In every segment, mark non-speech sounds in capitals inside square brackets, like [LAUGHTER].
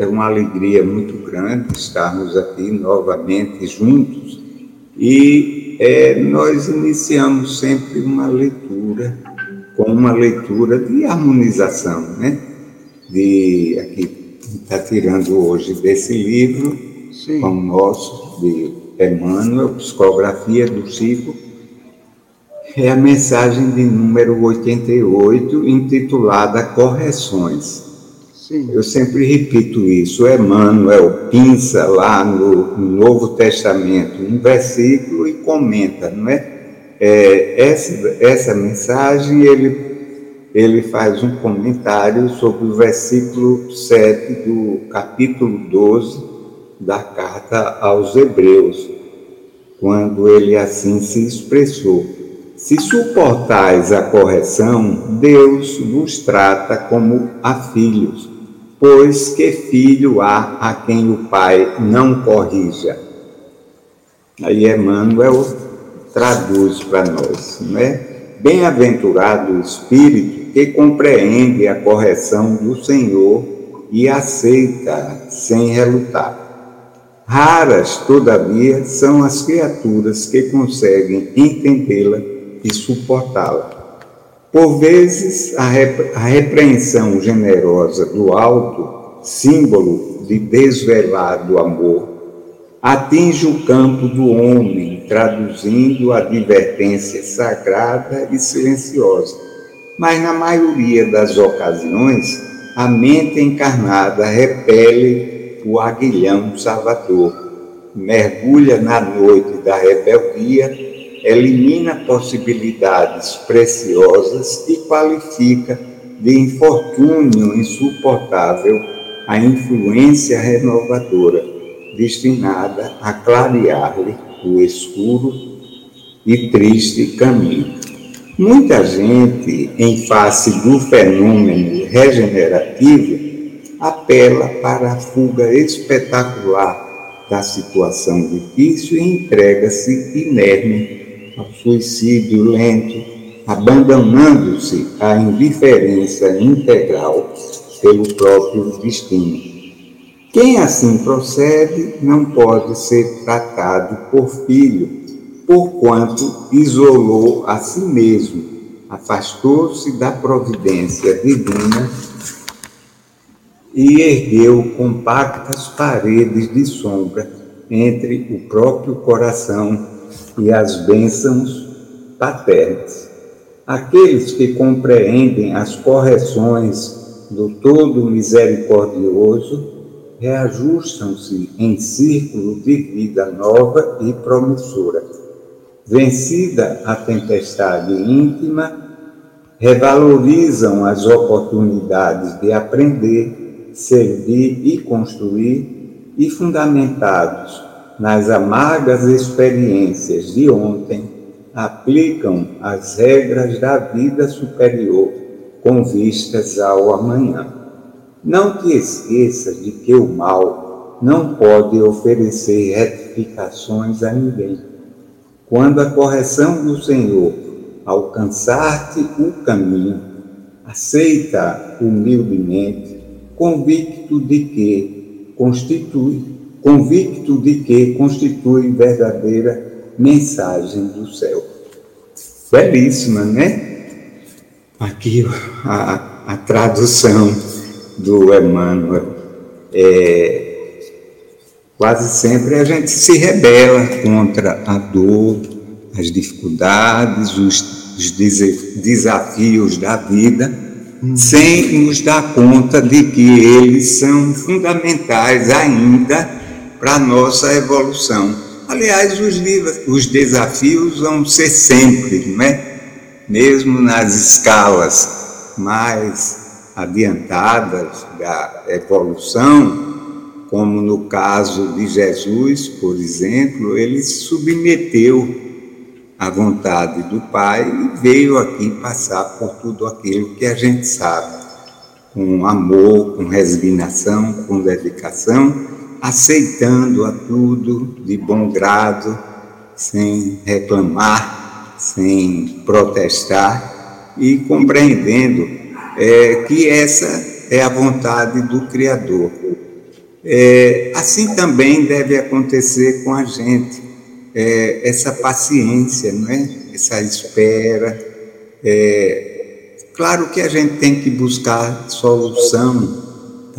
É uma alegria muito grande estarmos aqui novamente juntos e é, nós iniciamos sempre uma leitura com uma leitura de harmonização, né? De aqui está tirando hoje desse livro Sim. com o nosso de Emmanuel, psicografia do Chico é a mensagem de número 88, intitulada Correções. Sim. Eu sempre repito isso, Emmanuel pinça lá no Novo Testamento um versículo e comenta, não é? é essa, essa mensagem ele, ele faz um comentário sobre o versículo 7 do capítulo 12 da carta aos Hebreus, quando ele assim se expressou. Se suportais a correção, Deus vos trata como a filhos, pois que filho há a quem o pai não corrija? Aí Emmanuel traduz para nós, não é? Bem-aventurado o espírito que compreende a correção do Senhor e aceita sem relutar. Raras, todavia, são as criaturas que conseguem entendê-la e suportá-la. Por vezes, a, a repreensão generosa do alto, símbolo de desvelado amor, atinge o campo do homem, traduzindo a advertência sagrada e silenciosa. Mas, na maioria das ocasiões, a mente encarnada repele o aguilhão salvador, mergulha na noite da rebeldia elimina possibilidades preciosas e qualifica de infortúnio insuportável a influência renovadora destinada a clarear-lhe o escuro e triste caminho. Muita gente, em face do fenômeno regenerativo, apela para a fuga espetacular da situação difícil e entrega-se inerme ao suicídio lento, abandonando-se à indiferença integral pelo próprio destino. Quem assim procede não pode ser tratado por filho, porquanto isolou a si mesmo, afastou-se da providência divina e ergueu compactas paredes de sombra entre o próprio coração e as bênçãos paternas. Aqueles que compreendem as correções do Todo Misericordioso reajustam-se em círculo de vida nova e promissora. Vencida a tempestade íntima, revalorizam as oportunidades de aprender, servir e construir, e fundamentados nas amargas experiências de ontem, aplicam as regras da vida superior com vistas ao amanhã. Não te esqueças de que o mal não pode oferecer retificações a ninguém. Quando a correção do Senhor alcançar-te o caminho, aceita humildemente, convicto de que constitui convicto de que constitui verdadeira mensagem do céu. Belíssima, né? Aqui a, a tradução do Emmanuel. É, quase sempre a gente se rebela contra a dor, as dificuldades, os, os desafios da vida, hum. sem nos dar conta de que eles são fundamentais ainda para a nossa evolução. Aliás, os, os desafios vão ser sempre, não é? mesmo nas escalas mais adiantadas da evolução, como no caso de Jesus, por exemplo, ele submeteu à vontade do Pai e veio aqui passar por tudo aquilo que a gente sabe, com amor, com resignação, com dedicação, aceitando a tudo de bom grado, sem reclamar, sem protestar e compreendendo é, que essa é a vontade do Criador é, assim também deve acontecer com a gente, é, essa paciência, não é? essa espera. É, claro que a gente tem que buscar solução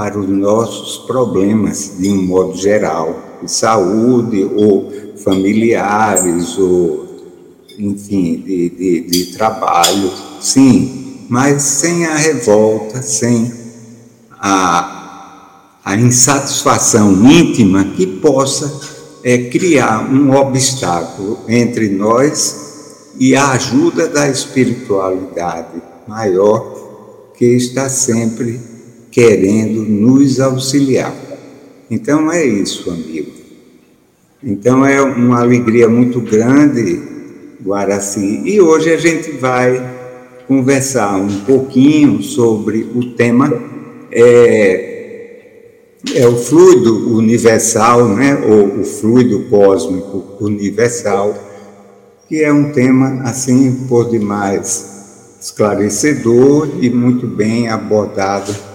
para os nossos problemas, de um modo geral, de saúde ou familiares, ou, enfim, de, de, de trabalho, sim, mas sem a revolta, sem a a insatisfação íntima que possa é, criar um obstáculo entre nós e a ajuda da espiritualidade maior que está sempre querendo nos auxiliar. Então é isso, amigo. Então é uma alegria muito grande, Guaraci. E hoje a gente vai conversar um pouquinho sobre o tema é, é o fluido universal, né, ou o fluido cósmico universal, que é um tema assim por demais esclarecedor e muito bem abordado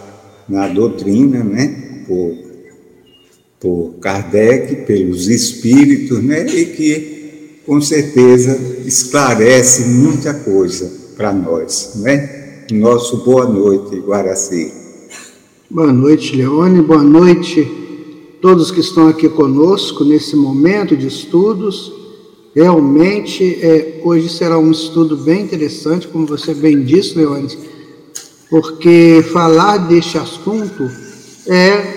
na doutrina, né, por, por Kardec, pelos espíritos, né, e que com certeza esclarece muita coisa para nós, né? Nosso boa noite, Guaraci. Boa noite, Leone. Boa noite todos que estão aqui conosco nesse momento de estudos. Realmente, é, hoje será um estudo bem interessante, como você bem disse, Leone, porque falar deste assunto é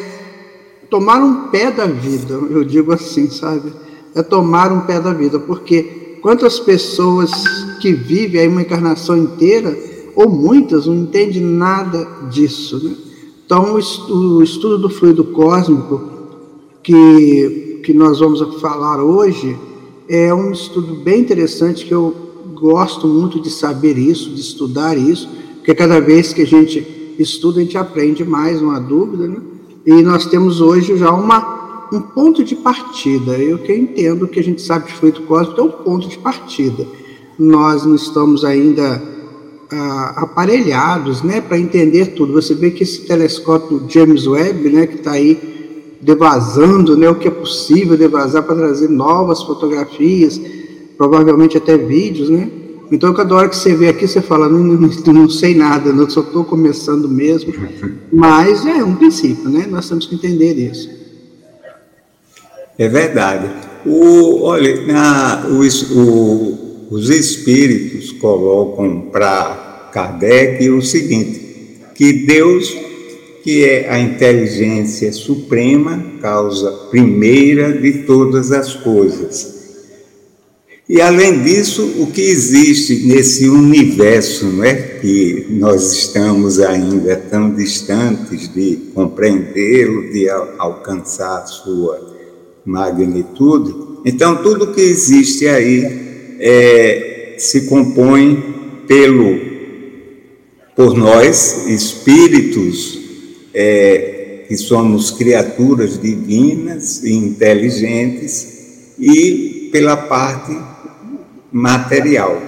tomar um pé da vida, eu digo assim, sabe? É tomar um pé da vida, porque quantas pessoas que vivem aí uma encarnação inteira, ou muitas, não entendem nada disso, né? Então, o estudo do fluido cósmico que, que nós vamos falar hoje é um estudo bem interessante que eu gosto muito de saber isso, de estudar isso, porque cada vez que a gente estuda, a gente aprende mais, há dúvida, né? E nós temos hoje já uma, um ponto de partida. Eu que entendo que a gente sabe de fluido cósmico é um ponto de partida. Nós não estamos ainda ah, aparelhados né, para entender tudo. Você vê que esse telescópio James Webb, né, que está aí devasando né, o que é possível devasar para trazer novas fotografias, provavelmente até vídeos, né? Então, cada hora que você vê aqui, você fala, não, não, não sei nada, eu só estou começando mesmo. Mas é um princípio, né? Nós temos que entender isso. É verdade. O, olha, na, o, o, os espíritos colocam para Kardec o seguinte: que Deus, que é a inteligência suprema, causa primeira de todas as coisas. E além disso, o que existe nesse universo, não é, que nós estamos ainda tão distantes de compreendê-lo, de alcançar sua magnitude. Então, tudo que existe aí é, se compõe pelo por nós, espíritos é, que somos criaturas divinas e inteligentes, e pela parte material,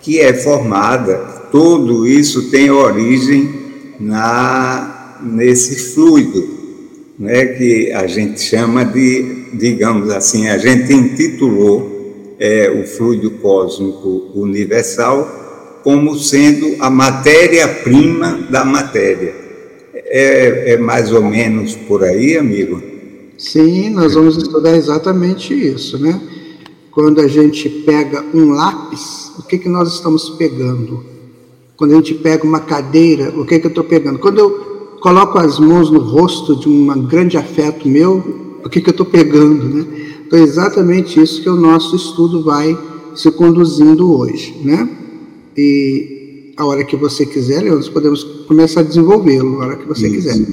que é formada, tudo isso tem origem na, nesse fluido, né, que a gente chama de, digamos assim, a gente intitulou é, o fluido cósmico universal como sendo a matéria-prima da matéria. É, é mais ou menos por aí, amigo? Sim, nós vamos estudar exatamente isso, né? Quando a gente pega um lápis, o que, que nós estamos pegando? Quando a gente pega uma cadeira, o que, que eu estou pegando? Quando eu coloco as mãos no rosto de um grande afeto meu, o que, que eu estou pegando, né? Então, é exatamente isso que o nosso estudo vai se conduzindo hoje, né? E a hora que você quiser, nós podemos começar a desenvolvê-lo, a hora que você isso. quiser.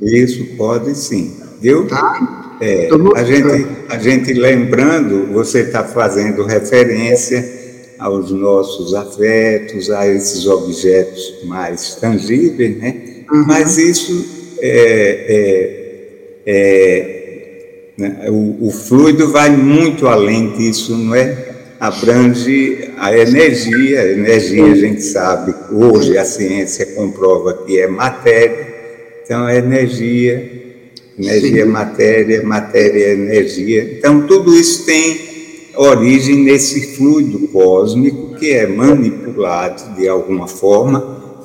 Isso, pode sim. viu? Tá. É, a, gente, a gente lembrando, você está fazendo referência aos nossos afetos, a esses objetos mais tangíveis, né? Uhum. Mas isso é, é, é né? o, o, fluido vai muito além disso, não é? Abrange a energia, a energia a gente sabe, hoje a ciência comprova que é matéria, então é energia, energia é matéria, matéria energia, então tudo isso tem origem nesse fluido cósmico que é manipulado de alguma forma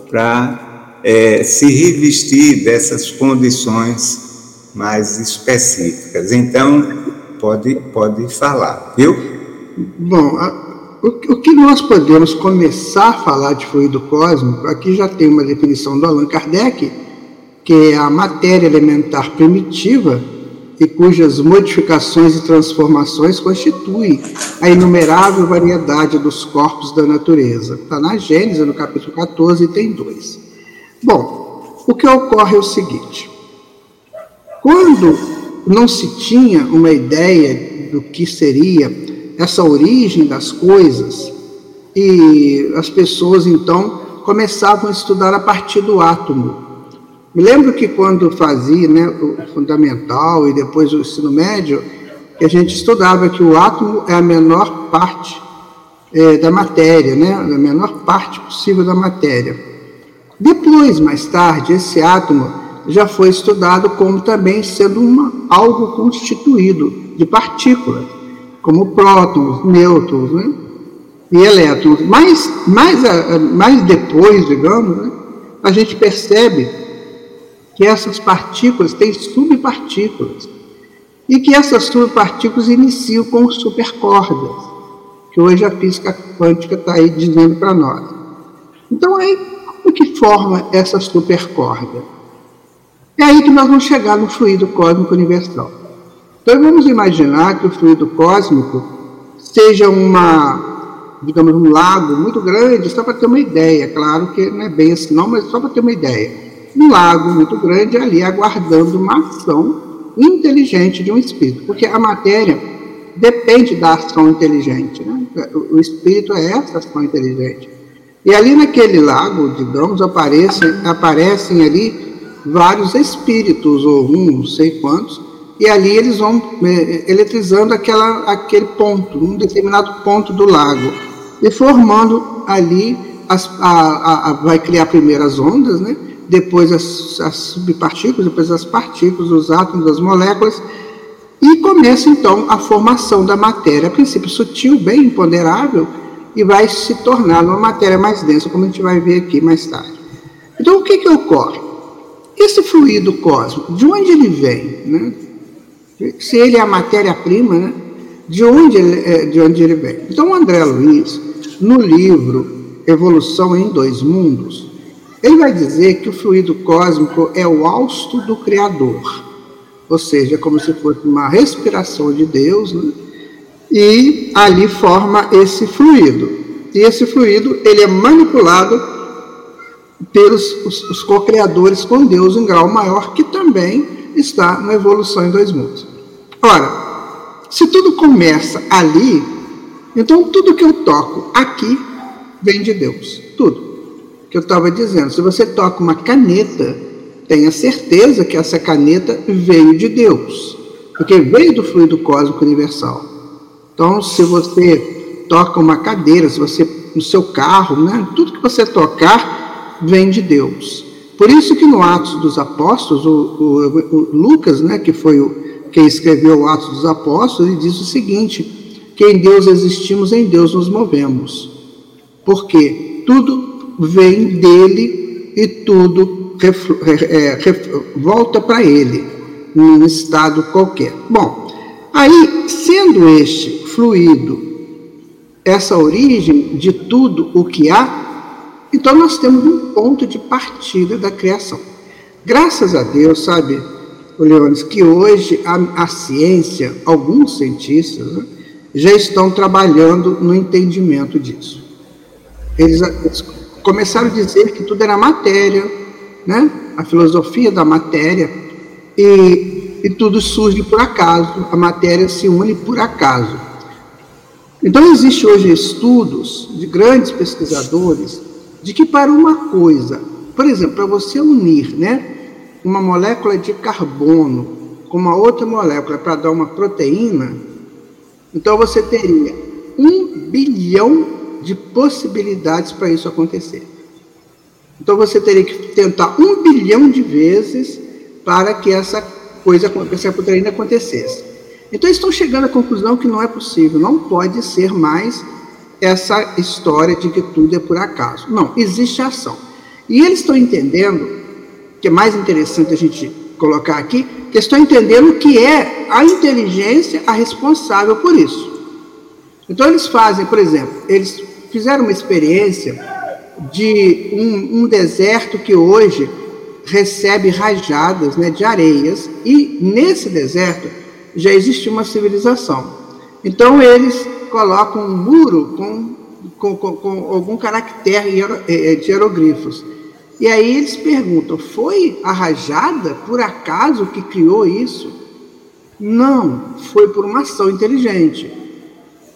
para é, se revestir dessas condições mais específicas. Então, pode, pode falar, viu? Bom, a, o, o, que nós podemos começar a falar de fluido cósmico, aqui já tem uma definição do Allan Kardec, que é a matéria elementar primitiva e cujas modificações e transformações constituem a inumerável variedade dos corpos da natureza. Está na Gênesis, no capítulo 14, tem dois. Bom, o que ocorre é o seguinte: quando não se tinha uma ideia do que seria essa origem das coisas, e as pessoas então começavam a estudar a partir do átomo, me lembro que quando fazia né, o fundamental e depois o ensino médio, a gente estudava que o átomo é a menor parte é, da matéria, né, a menor parte possível da matéria. Depois, mais tarde, esse átomo já foi estudado como também sendo uma, algo constituído de partículas, como prótons, nêutrons né, e elétrons. Mas mais, mais depois, digamos, né, a gente percebe que essas partículas têm subpartículas e que essas subpartículas iniciam com supercordas, que hoje a física quântica está aí dizendo para nós. Então, aí, como que forma essa supercorda? É aí que nós vamos chegar no fluido cósmico universal. Então, vamos imaginar que o fluido cósmico seja uma, digamos, um lago muito grande, só para ter uma ideia, claro que não é bem assim não, mas só para ter uma ideia um lago muito grande ali aguardando uma ação inteligente de um espírito, porque a matéria depende da ação inteligente, né? o espírito é essa ação inteligente. E ali naquele lago, digamos, aparecem, aparecem ali vários espíritos, ou um, não sei quantos, e ali eles vão é, eletrizando aquela, aquele ponto, um determinado ponto do lago, e formando ali, as, a, a, a, vai criar primeiras ondas, né? Depois as, as subpartículas, depois as partículas, os átomos, as moléculas, e começa então a formação da matéria, a princípio sutil, bem imponderável, e vai se tornar uma matéria mais densa, como a gente vai ver aqui mais tarde. Então, o que, que ocorre? Esse fluido cósmico, de onde ele vem? Né? Se ele é a matéria-prima, né? de, onde ele, é, de onde ele vem? Então, André Luiz, no livro Evolução em Dois Mundos, ele vai dizer que o fluido cósmico é o hausto do Criador, ou seja, é como se fosse uma respiração de Deus, né? e ali forma esse fluido. E esse fluido ele é manipulado pelos os, os co-criadores com Deus em grau maior, que também está na evolução em dois mundos. Ora, se tudo começa ali, então tudo que eu toco aqui vem de Deus, tudo que eu estava dizendo. Se você toca uma caneta, tenha certeza que essa caneta veio de Deus, porque veio do fluido cósmico universal. Então, se você toca uma cadeira, se você no seu carro, né, tudo que você tocar vem de Deus. Por isso que no Atos dos Apóstolos, o, o, o Lucas, né, que foi o, quem escreveu o Atos dos Apóstolos, ele diz o seguinte: que em Deus existimos, em Deus nos movemos. Porque tudo vem dele e tudo é, volta para ele, num estado qualquer. Bom, aí, sendo este fluido essa origem de tudo o que há, então nós temos um ponto de partida da criação. Graças a Deus, sabe, Leones, que hoje a, a ciência, alguns cientistas, né, já estão trabalhando no entendimento disso. Eles, eles começaram a dizer que tudo era matéria, né? a filosofia da matéria, e e tudo surge por acaso, a matéria se une por acaso. Então, existe hoje estudos de grandes pesquisadores de que para uma coisa, por exemplo, para você unir né, uma molécula de carbono com uma outra molécula para dar uma proteína, então você teria um bilhão de possibilidades para isso acontecer. Então você teria que tentar um bilhão de vezes para que essa coisa, essa acontecesse. Então estão chegando à conclusão que não é possível, não pode ser mais essa história de que tudo é por acaso. Não, existe ação. E eles estão entendendo, que é mais interessante a gente colocar aqui, que estão entendendo que é a inteligência a responsável por isso. Então eles fazem, por exemplo, eles fizeram uma experiência de um, um deserto que hoje recebe rajadas né, de areias, e nesse deserto já existe uma civilização. Então eles colocam um muro com, com, com, com algum caractere é, é, de hieroglifos. E aí eles perguntam: foi a rajada, por acaso, que criou isso? Não, foi por uma ação inteligente.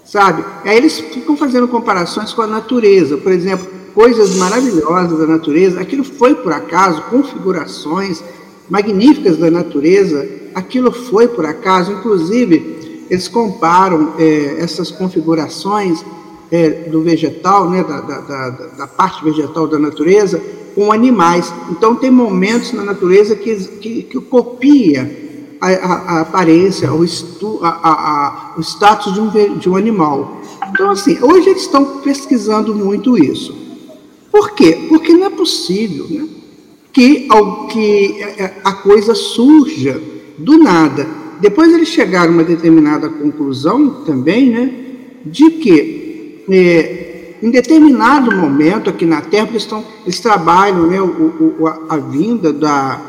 Sabe? Aí eles ficam fazendo comparações com a natureza. Por exemplo, coisas maravilhosas da natureza, aquilo foi por acaso, configurações magníficas da natureza, aquilo foi por acaso, inclusive eles comparam é, essas configurações é, do vegetal, né, da, da, da, da, parte vegetal da natureza, com animais. Então tem momentos na natureza que, que, que copia a, a, a aparência, o, estu, a, o status de um, de um animal. Então, assim, hoje eles estão pesquisando muito isso. Por quê? Porque não é possível né, que, que é, é, a coisa surja do nada. Depois eles chegaram a uma determinada conclusão também, né, de que é, em determinado momento aqui na Terra eles, estão, eles trabalham né, o, o, a, a vinda da,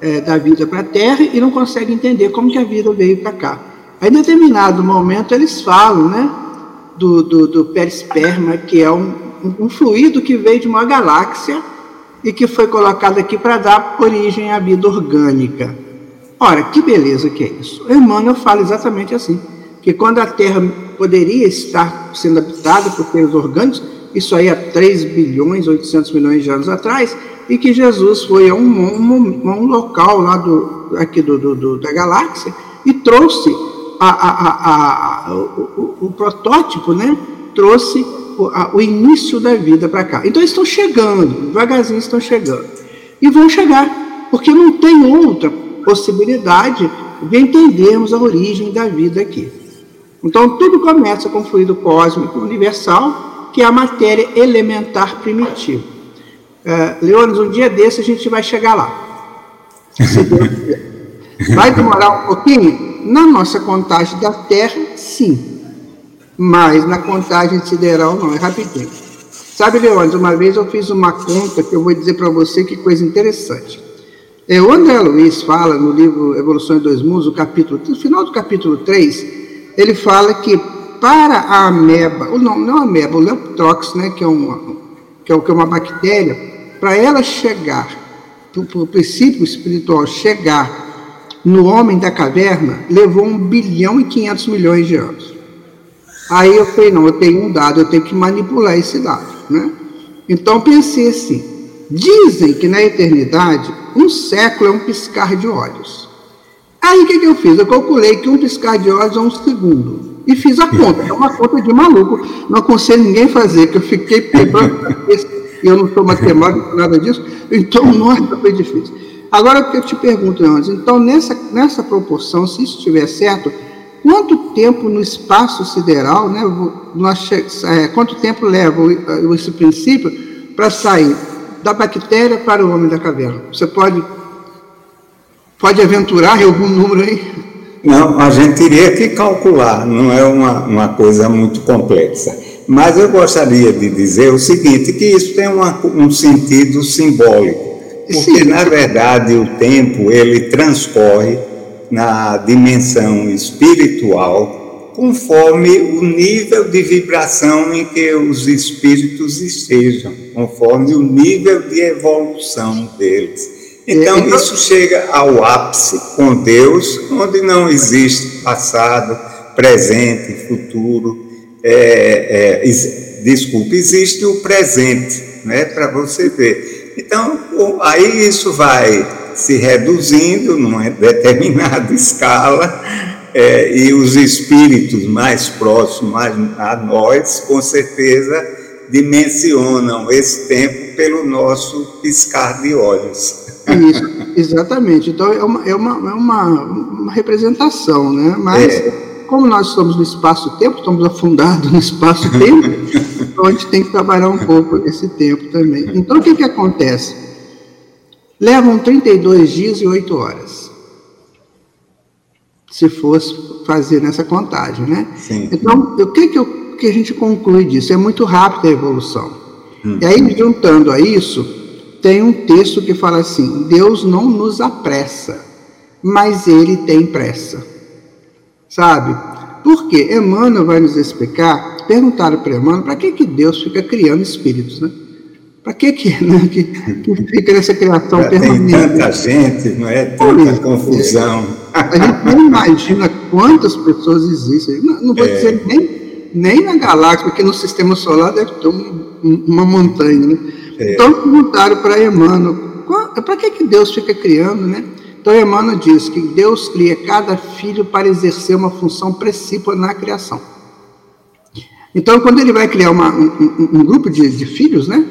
é, da vida para a Terra e não conseguem entender como que a vida veio para cá. Aí, em determinado momento eles falam, né, do, do, do perisperma, que é um, um fluido que veio de uma galáxia e que foi colocado aqui para dar origem à vida orgânica. Ora, que beleza que é isso. Emmanuel fala exatamente assim, que quando a Terra poderia estar sendo habitada por seres orgânicos, isso aí há 3 bilhões, 800 milhões de anos atrás, e que Jesus foi a um, um, um local lá do, aqui do, do, do, da galáxia e trouxe a, a, a, o, o, protótipo, né? trouxe o, o início da vida para cá. Então estão chegando, devagarzinho estão chegando. E vão chegar, porque não tem outra possibilidade de entendermos a origem da vida aqui. Então tudo começa com o fluido cósmico universal, que é a matéria elementar primitiva. Uh, Leones, um dia desse a gente vai chegar lá. Vai demorar um pouquinho? Na nossa contagem da Terra, sim. Mas na contagem sideral não, é rapidinho. Sabe, Leônidas, uma vez eu fiz uma conta que eu vou dizer para você que coisa interessante. É, o André Luiz fala no livro Evolução em Dois Mundos, o capítulo, no final do capítulo 3, ele fala que para a ameba, ou não, não a ameba, o Leptrox, né, que é uma, que é, que é uma bactéria, para ela chegar, para o princípio espiritual chegar no homem da caverna, levou um bilhão e 500 milhões de anos. Aí eu falei, não, eu tenho um dado, eu tenho que manipular esse dado, né? Então pensei assim, dizem que na eternidade um século é um piscar de olhos. Aí o que, que eu fiz? Eu calculei que um piscar de olhos é um segundo. E fiz a conta, é uma conta de maluco, não aconselho ninguém fazer, que eu fiquei pegando e eu não sou matemático, nada disso, então, [LAUGHS] nossa, foi difícil. Agora o que eu te pergunto, antes, então nessa, nessa proporção, se isso estiver certo, quanto tempo no espaço sideral, né, nós, é, quanto tempo leva esse princípio para sair da bactéria para o homem da caverna? Você pode, pode aventurar algum número aí? Não, a gente teria que calcular, não é uma, uma coisa muito complexa. Mas eu gostaria de dizer o seguinte, que isso tem uma, um sentido simbólico, porque Sim. na verdade o tempo ele transcorre na dimensão espiritual, conforme o nível de vibração em que os espíritos estejam, conforme o nível de evolução deles. Então, é, então, isso chega ao ápice com Deus, onde não existe passado, presente, futuro. É, é, desculpe, existe o presente, né, para você ver. Então, aí isso vai se reduzindo numa determinada [LAUGHS] escala, é, e os espíritos mais próximos a nós, com certeza, dimensionam esse tempo pelo nosso piscar de olhos. Isso, exatamente. Então é uma, é uma, é uma, uma representação, né? Mas é. Como nós estamos no espaço-tempo, estamos afundados no espaço-tempo, então a gente tem que trabalhar um pouco nesse tempo também. Então o que, que acontece? Levam 32 dias e 8 horas. Se fosse fazer nessa contagem, né? Sim. Então, o que, que, eu, que a gente conclui disso? É muito rápida a evolução. Hum. E aí, juntando a isso, tem um texto que fala assim: Deus não nos apressa, mas Ele tem pressa. Sabe? Porque Emmanuel vai nos explicar. Perguntaram para Emmanuel para que, que Deus fica criando espíritos, né? Para que, que, [LAUGHS] né, que, que fica nessa criação Já permanente? Tem tanta gente, não é? Tanta Por confusão. A gente não imagina quantas pessoas existem. Não, não vou é. dizer nem, nem na galáxia, porque no sistema solar deve ter um, uma montanha, né? É. Então perguntaram para Emmanuel, para que, que Deus fica criando, né? Então Emmanuel diz que Deus cria cada filho para exercer uma função precípua na criação. Então, quando ele vai criar uma, um, um, grupo de, de filhos, né?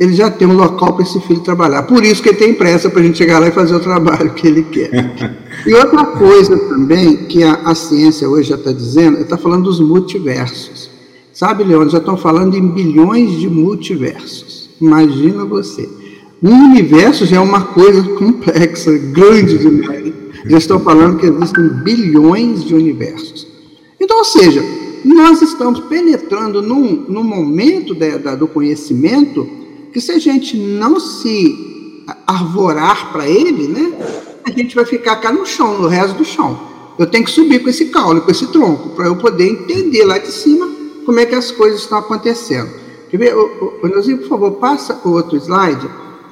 ele já tem um local para esse filho trabalhar. Por isso que ele tem pressa para a gente chegar lá e fazer o trabalho que ele quer. [LAUGHS] e outra coisa também que a, a ciência hoje já está dizendo, está falando dos multiversos. Sabe, Leandro, já estão falando em bilhões de multiversos. Imagina você. Um universo já é uma coisa complexa, grande demais. Já estão falando que existem bilhões de universos. Então, ou seja, nós estamos penetrando num, num momento de, da, do conhecimento que se a gente não se arvorar para ele, né, a gente vai ficar cá no chão, no resto do chão. Eu tenho que subir com esse caule, com esse tronco, para eu poder entender lá de cima como é que as coisas estão acontecendo. Quer ver, Neuzinho, por favor, passa o outro slide,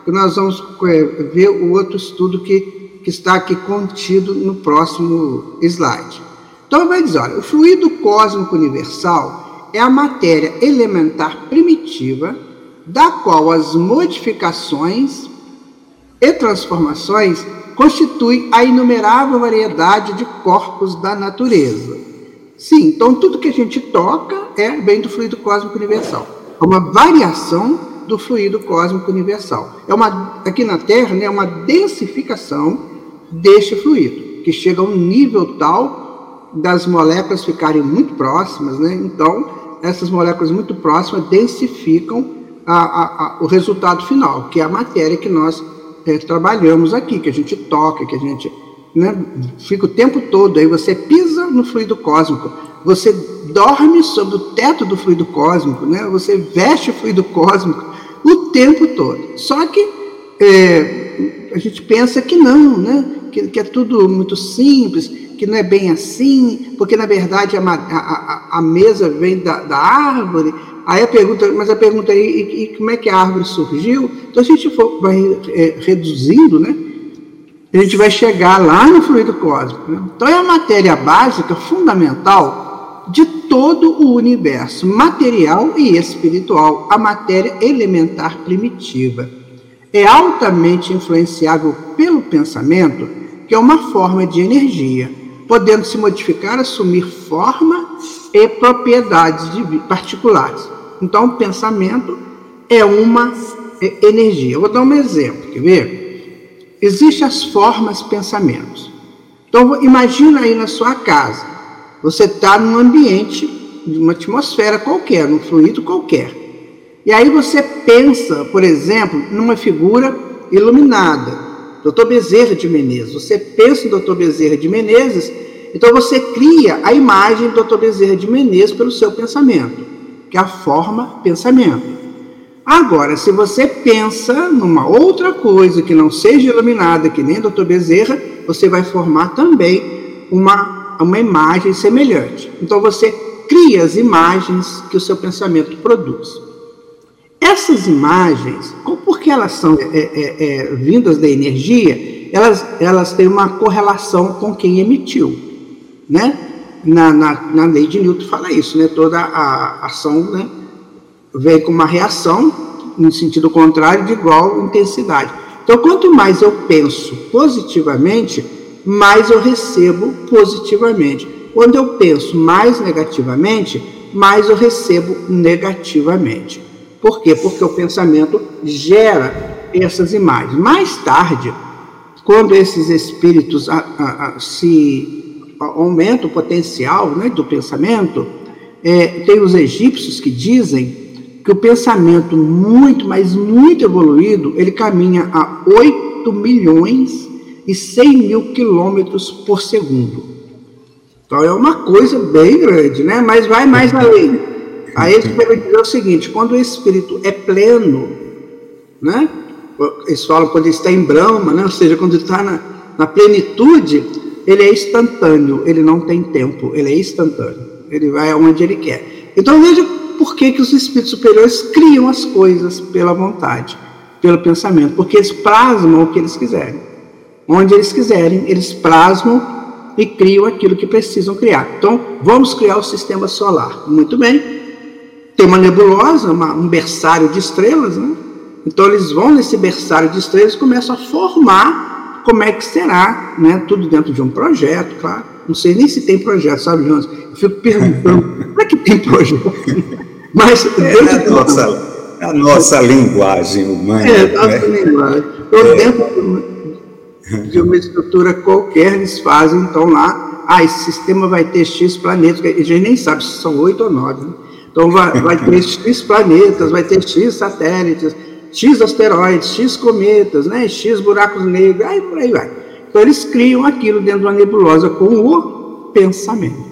que nós vamos é, ver o outro estudo que, que está aqui contido no próximo slide. Então, vai dizer, olha, o fluido cósmico universal é a matéria elementar primitiva da qual as modificações e transformações constituem a inumerável variedade de corpos da natureza. Sim, então tudo que a gente toca é bem do fluido cósmico universal. É uma variação do fluido cósmico universal. É uma aqui na Terra, né, é uma densificação deste fluido, que chega a um nível tal das moléculas ficarem muito próximas, né? Então, essas moléculas muito próximas densificam a, a, o resultado final, que é a matéria que nós é, trabalhamos aqui, que a gente toca, que a gente né, fica o tempo todo. Aí você pisa no fluido cósmico, você dorme sobre o teto do fluido cósmico, né, você veste o fluido cósmico o tempo todo. Só que é, a gente pensa que não, né, que, que, é tudo muito simples, que não é bem assim, porque na verdade a, a, a mesa vem da, da árvore Aí a pergunta, mas a pergunta aí, e, e como é que a árvore surgiu? Então, a gente for, vai é, reduzindo, né? A gente vai chegar lá no fluido cósmico. Né? Então, é a matéria básica, fundamental, de todo o universo, material e espiritual, a matéria elementar primitiva. É altamente influenciável pelo pensamento, que é uma forma de energia, podendo se modificar, assumir forma e propriedades particulares. Então, o pensamento é uma energia. Eu vou dar um exemplo, quer ver? Existem as formas pensamentos. Então, imagina aí na sua casa, você está num ambiente, numa atmosfera qualquer, num fluido qualquer. E aí você pensa, por exemplo, numa figura iluminada. Doutor Bezerra de Menezes. Você pensa em Doutor Bezerra de Menezes, então você cria a imagem do Doutor Bezerra de Menezes pelo seu pensamento que é a forma pensamento. Agora, se você pensa numa outra coisa que não seja iluminada, que nem Dr. Bezerra, você vai formar também uma, uma imagem semelhante. Então, você cria as imagens que o seu pensamento produz. Essas imagens, por que porque elas são é, é, é, vindas da energia, elas, elas têm uma correlação com quem emitiu, né? Na, na, na lei de Newton fala isso, né? Toda a ação né, vem com uma reação em sentido contrário de igual intensidade. Então, quanto mais eu penso positivamente, mais eu recebo positivamente. Quando eu penso mais negativamente, mais eu recebo negativamente. Por quê? Porque o pensamento gera essas imagens. Mais tarde, quando esses espíritos a, a, a, se aumenta o potencial né, do pensamento, é, tem os egípcios que dizem que o pensamento muito, mas muito evoluído, ele caminha a 8 milhões e 100 mil quilômetros por segundo. Então é uma coisa bem grande, né? Mas vai mais além. Aí eles podem dizer o seguinte: quando o espírito é pleno, né? Eles falam quando está em Brahma, né? Ou seja, quando está na, na plenitude, ele é instantâneo, ele não tem tempo, ele é instantâneo, ele vai aonde ele quer. Então veja por que, que os espíritos superiores criam as coisas pela vontade, pelo pensamento, porque eles plasmam o que eles quiserem. Onde eles quiserem, eles plasmam e criam aquilo que precisam criar. Então, vamos criar o sistema solar. Muito bem. Tem uma nebulosa, uma, um berçário de estrelas, né? Então, eles vão nesse berçário de estrelas e começam a formar como é que será, né? Tudo dentro de um projeto, claro. Não sei nem se tem projeto, sabe, Jonas? Eu fico perguntando, [LAUGHS] como é que tem projeto? Mas é, a, nossa, a nossa linguagem humana. É, a nossa né? linguagem. Então, é. dentro de uma estrutura qualquer, eles fazem, então lá, ah, esse sistema vai ter X planetas, a gente nem sabe se são oito ou nove. Né? Então vai, vai ter [LAUGHS] X planetas, vai ter X satélites, X asteroides, X cometas, né? X buracos negros, aí por aí vai. Então eles criam aquilo dentro de uma nebulosa com o pensamento.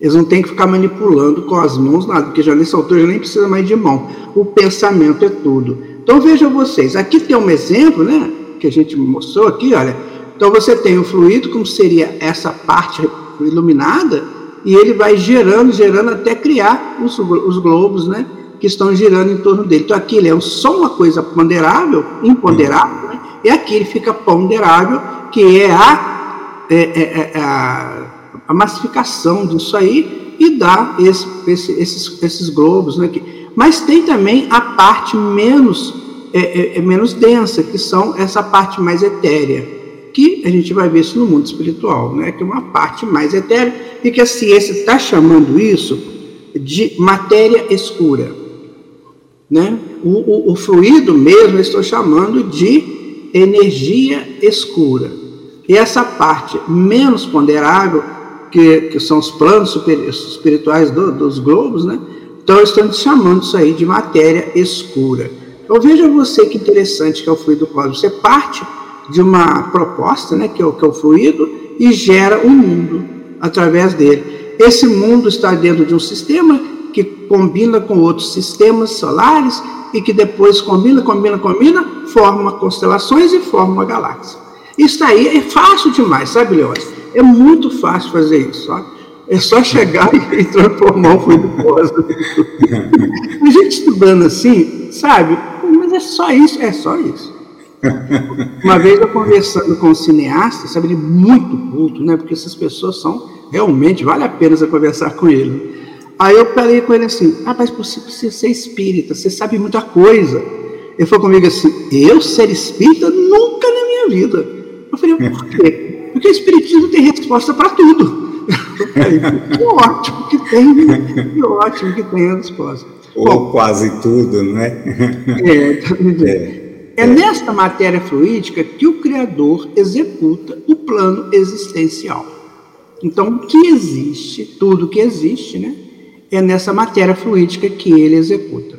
Eles não têm que ficar manipulando com as mãos nada, porque já nessa altura já nem precisa mais de mão. O pensamento é tudo. Então vejam vocês, aqui tem um exemplo, né? Que a gente mostrou aqui, olha. Então você tem o fluido, como seria essa parte iluminada, e ele vai gerando, gerando até criar os, os globos, né? Que estão girando em torno dele. Então aqui ele é só uma coisa ponderável, imponderável, né? e aqui ele fica ponderável, que é a, é, é, é a a massificação disso aí e dá esse, esse, esses, esses globos. Né, mas tem também a parte menos, é, é, é, menos densa, que são essa parte mais etérea, que a gente vai ver isso no mundo espiritual, né, que é uma parte mais etérea, e que a ciência está chamando isso de matéria escura. Né? O, o, o fluido mesmo eu estou chamando de energia escura. E essa parte menos ponderável que, que são os planos espirituais do, dos globos, né? Então estão chamando isso aí de matéria escura. Então veja você que interessante que é o fluido cósmico. Você parte de uma proposta, né, que é o, que é o fluido, e gera um mundo através dele. Esse mundo está dentro de um sistema que combina com outros sistemas solares e que depois combina, combina, combina, forma constelações e forma uma galáxia. Isso aí é fácil demais, sabe, Leôncio? É muito fácil fazer isso. Ó. É só chegar [LAUGHS] e transformar o fluido pós. a [LAUGHS] gente estudando assim, sabe? Mas é só isso, é só isso. Uma vez eu conversando com um cineasta, sabe, ele muito culto, né? Porque essas pessoas são realmente, vale a pena você conversar com ele. Aí eu falei com ele assim: rapaz, você precisa ser espírita, você sabe muita coisa. Ele falou comigo assim: eu ser espírita? Nunca na minha vida. Eu falei: por quê? Porque o Espiritismo tem resposta para tudo. [LAUGHS] que ótimo que tem, que ótimo que tem a resposta. Ou quase tudo, não é? É, tá [LAUGHS] é, é nesta matéria fluídica que o Criador executa o plano existencial. Então, o que existe, tudo que existe, né, é nessa matéria fluídica que ele executa.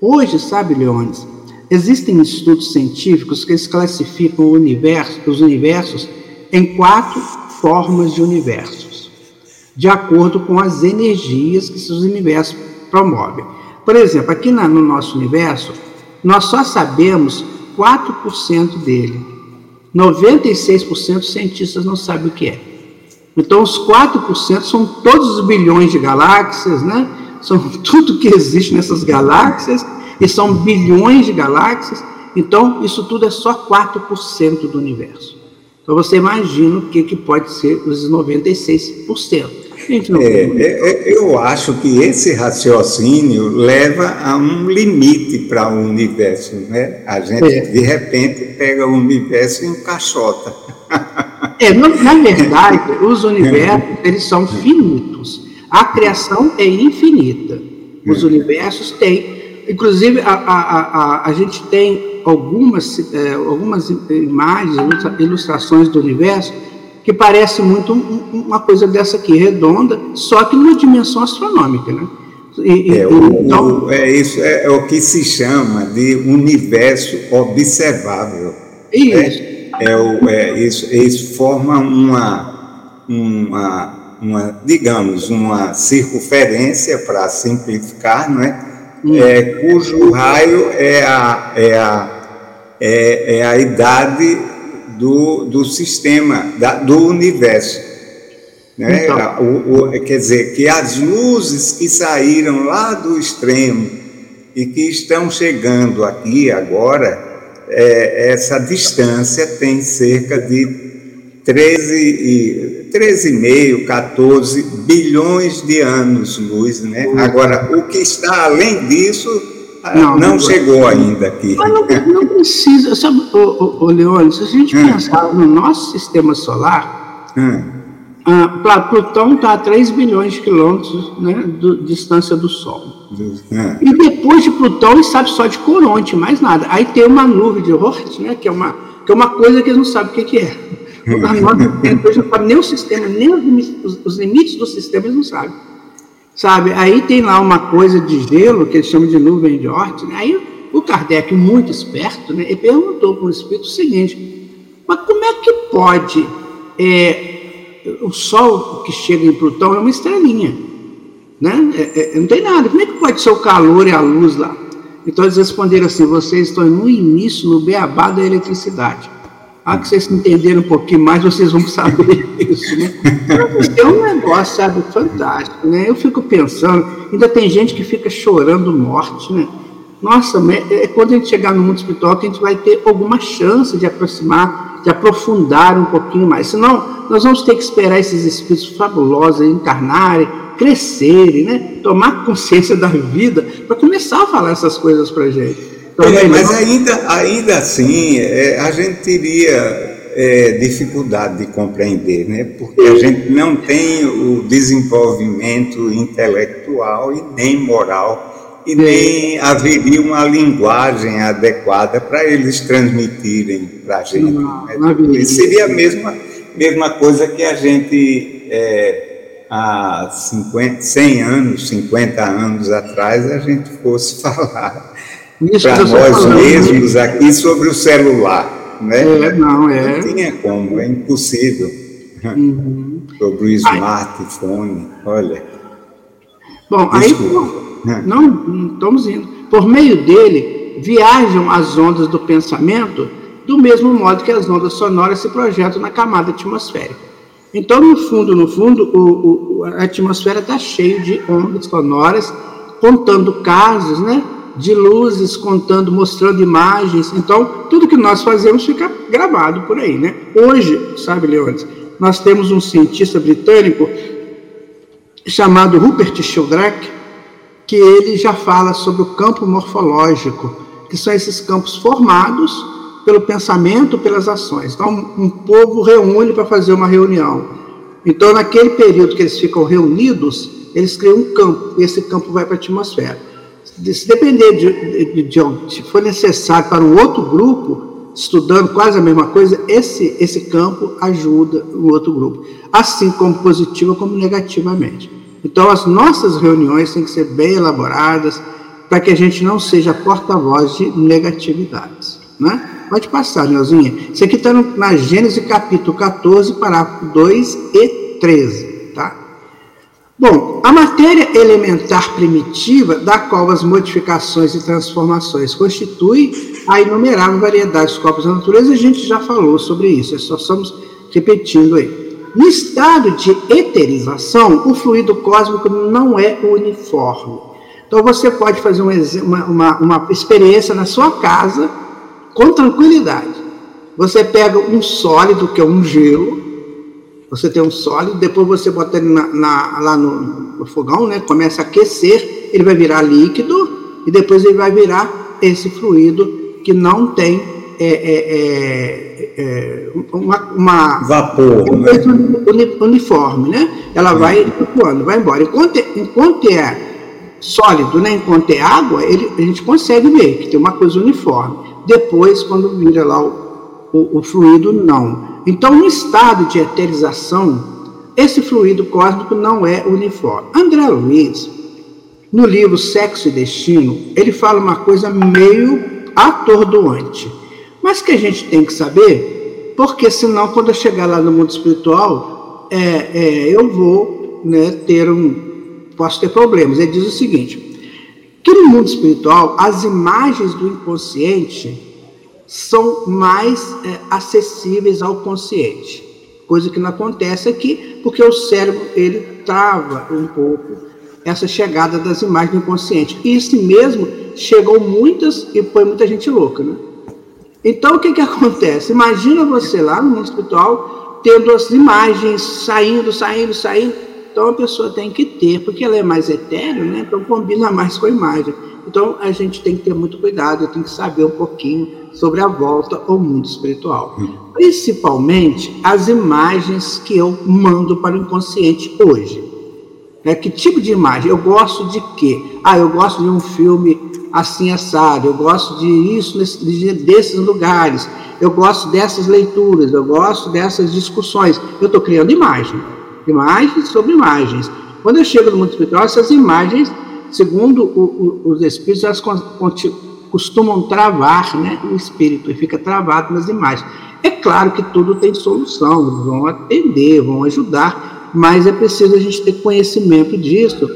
Hoje, sabe, Leones, existem estudos científicos que classificam universo, os universos em quatro formas de universos, de acordo com as energias que esses universos promovem. Por exemplo, aqui na, no nosso universo, nós só sabemos 4% dele. 96% dos cientistas não sabem o que é. Então, os 4% são todos os bilhões de galáxias, né? São [LAUGHS] tudo que existe nessas galáxias e são bilhões de galáxias, então isso tudo é só 4% do universo. Então você imagina o que, que pode ser os 96%. É, é, é, eu acho que esse raciocínio leva a um limite para o universo, né? A gente é. de repente pega o universo e encaixota. [LAUGHS] É, na, na verdade, os universos eles são finitos. A criação é infinita. Os é. universos têm, inclusive a, a, a, a gente tem algumas, algumas imagens, ilustrações do universo que parece muito uma coisa dessa aqui, redonda, só que numa dimensão astronômica, né? E, é, o, então, é, isso, é, é, o que se chama de universo observável. Isso. É, é, o, é, isso, isso forma uma, uma, uma, digamos, uma circunferência, para simplificar, não é? Hum. é? cujo raio é a, é, a, é, é a idade do, do sistema, da, do universo. Né? Então. O, o, quer dizer, que as luzes que saíram lá do extremo e que estão chegando aqui agora, é, essa distância tem cerca de 13,5, 13 14 bilhões de anos-luz. Né? Agora, o que está além disso não, não, chegou ainda aqui. Mas não, não precisa. Sabe, ô, ô, ô Leone, se a gente hum. pensar no nosso sistema solar, hum. ah, Plutão está a 3 bilhões de quilômetros né, de distância do Sol. Hum. E depois de Plutão, ele sabe só de Coronte, mais nada. Aí tem uma nuvem de Oort, né, que, é uma, que é uma coisa que eles não sabem o que, que é. Hum. Nós não sabemos nem o sistema, nem os limites, os limites do sistema, eles não sabem. Sabe? Aí tem lá uma coisa de gelo, que eles chamam de nuvem de Oort, né? Aí o Kardec, muito esperto, né, ele perguntou para o Espírito o seguinte, mas como é que pode é, o Sol que chega em Plutão é uma estrelinha, né? É, é, não tem nada, como é que pode ser o calor e a luz lá? Então eles responderam assim, vocês estão no início, no beabá da eletricidade. Ah, que vocês entenderam um pouquinho mais, vocês vão saber [LAUGHS] isso, né? É um negócio, sabe, fantástico, né? Eu fico pensando, ainda tem gente que fica chorando morte, né? Nossa, é, é quando a gente chegar no mundo espiritual que a gente vai ter alguma chance de aproximar, de aprofundar um pouquinho mais. Senão, nós vamos ter que esperar esses espíritos fabulosos encarnarem, crescerem, né? Tomar consciência da vida para começar a falar essas coisas para gente. Mas ainda, ainda assim, é, a gente teria é, dificuldade de compreender, né? porque a gente não tem o desenvolvimento intelectual e nem moral, e nem haveria uma linguagem adequada para eles transmitirem para a gente. Não, né? não seria a mesma, mesma coisa que a gente. É, há 50, 100 anos, 50 anos atrás, a gente fosse [LAUGHS] falar para nós mesmos aqui sobre o celular, né? É, não, é. Não tinha como, é impossível. Uhum. sobre o smartphone, olha. Bom, Desculpa. aí, não, não estamos indo. Por meio dele, viajam as ondas do pensamento do mesmo modo que as ondas sonoras se projetam na camada atmosférica. Então, no fundo, no fundo, o, o, a atmosfera está cheia de ondas sonoras, contando casos, né? De luzes contando, mostrando imagens. Então, tudo que nós fazemos fica gravado por aí, né? Hoje, sabe, Leones, nós temos um cientista britânico chamado Rupert Sheldrake, que ele já fala sobre o campo morfológico, que são esses campos formados pelo pensamento, pelas ações. Então, um povo reúne para fazer uma reunião. Então, naquele período que eles ficam reunidos, eles criam um campo, e esse campo vai para a atmosfera se depender de, de, de, se for necessário para um outro grupo, estudando quase a mesma coisa, esse, esse campo ajuda o outro grupo, assim como positiva como negativamente. Então, as nossas reuniões têm que ser bem elaboradas para que a gente não seja porta-voz de negatividades. Né? Pode passar, Neuzinha. Isso aqui está na Gênesis capítulo 14, parágrafo 2 e 13. Tá? Bom, a matéria elementar primitiva, da qual as modificações e transformações constituem a inumerável variedade dos corpos da natureza, a gente já falou sobre isso, é só estamos repetindo aí. No estado de eterização, o fluido cósmico não é uniforme. Então você pode fazer uma, uma, uma experiência na sua casa com tranquilidade. Você pega um sólido, que é um gelo, você tem um sólido, depois você bota ele na, na, lá no, no, fogão, né? começa a aquecer, ele vai virar líquido e depois ele vai virar esse fluido que não tem é, é, é, é uma, uma, vapor, né? uniforme, né? Ela vai flutuando, vai embora. Enquanto, enquanto é sólido, né? enquanto é água, ele, a gente consegue ver que tem uma coisa uniforme. Depois, quando vira lá o, o, o fluido, não. Então, no estado de eterização, esse fluido cósmico não é uniforme. André Luiz, no livro Sexo e Destino, ele fala uma coisa meio atordoante, mas que a gente tem que saber, porque senão, quando eu chegar lá no mundo espiritual, é, é, eu vou né, ter um, posso ter problemas. Ele diz o seguinte: que no mundo espiritual as imagens do inconsciente são mais é, acessíveis ao consciente, coisa que não acontece aqui, porque o cérebro ele trava um pouco essa chegada das imagens do inconsciente. E isso mesmo chegou muitas e foi muita gente louca, né? Então o que que acontece? Imagina você lá no mundo espiritual tendo as imagens saindo, saindo, saindo então a pessoa tem que ter, porque ela é mais etéreo, né? Então combina mais com a imagem. Então a gente tem que ter muito cuidado, tem que saber um pouquinho sobre a volta ao mundo espiritual. Principalmente as imagens que eu mando para o inconsciente hoje. Né? Que tipo de imagem? Eu gosto de quê? Ah, eu gosto de um filme assim assado, eu gosto de isso, desses lugares, eu gosto dessas leituras, eu gosto dessas discussões. Eu estou criando imagem imagens sobre imagens. Quando eu chego no mundo espiritual, essas imagens, segundo o, o, os espíritos, elas costumam travar né, o espírito, e fica travado nas imagens. É claro que tudo tem solução, vão atender, vão ajudar, mas é preciso a gente ter conhecimento disso,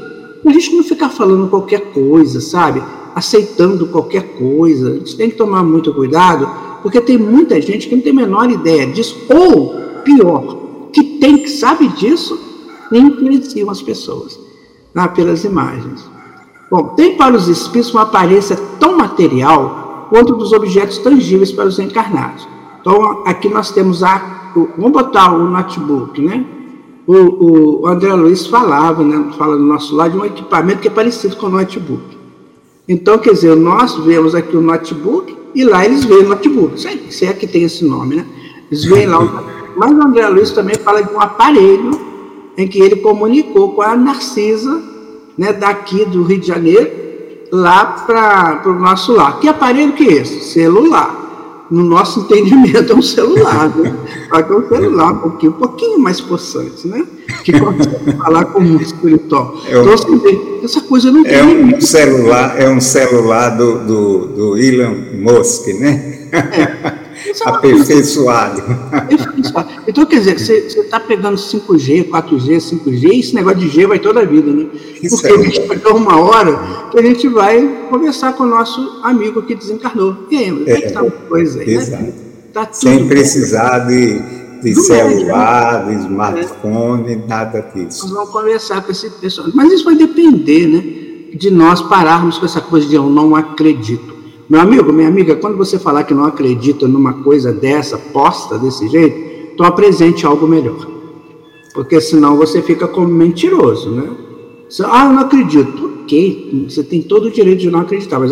a gente não ficar falando qualquer coisa, sabe? Aceitando qualquer coisa. A gente tem que tomar muito cuidado, porque tem muita gente que não tem a menor ideia disso, ou pior, que tem que sabe disso e influenciam as pessoas né, pelas imagens. Bom, tem para os espíritos uma aparência tão material quanto dos objetos tangíveis para os encarnados. Então, aqui nós temos a. O, vamos botar o notebook, né? O, o André Luiz falava, né, fala do nosso lado, de um equipamento que é parecido com o notebook. Então, quer dizer, nós vemos aqui o notebook e lá eles veem o notebook. Se é que tem esse nome, né? Eles veem lá o [LAUGHS] mas o André Luiz também fala de um aparelho em que ele comunicou com a Narcisa, né, daqui do Rio de Janeiro, lá para o nosso lar. Que aparelho que é esse? Celular. No nosso entendimento é um celular, né? [LAUGHS] Só que é um celular um pouquinho, um pouquinho mais possante, né? Que consegue falar com o mundo espiritual. É um, então, essa coisa não é tem. Um celular, é um celular do, do, do Elon Musk, né? É. É aperfeiçoado. [LAUGHS] Então, quer dizer, você está pegando 5G, 4G, 5G, e esse negócio de G vai toda a vida, né? Isso Porque é. a gente pegou uma hora que a gente vai conversar com o nosso amigo que desencarnou. E aí, como é que tá uma coisa aí, né? Exato. Né? Tá Sem precisar de, de celular, né? de smartphone, é. nada disso. Nós vamos conversar com esse pessoal. Mas isso vai depender, né? De nós pararmos com essa coisa de eu não acredito. Meu amigo, minha amiga, quando você falar que não acredita numa coisa dessa, posta desse jeito, então apresente algo melhor. Porque senão você fica como mentiroso, né? Você, ah, eu não acredito. Ok, você tem todo o direito de não acreditar, mas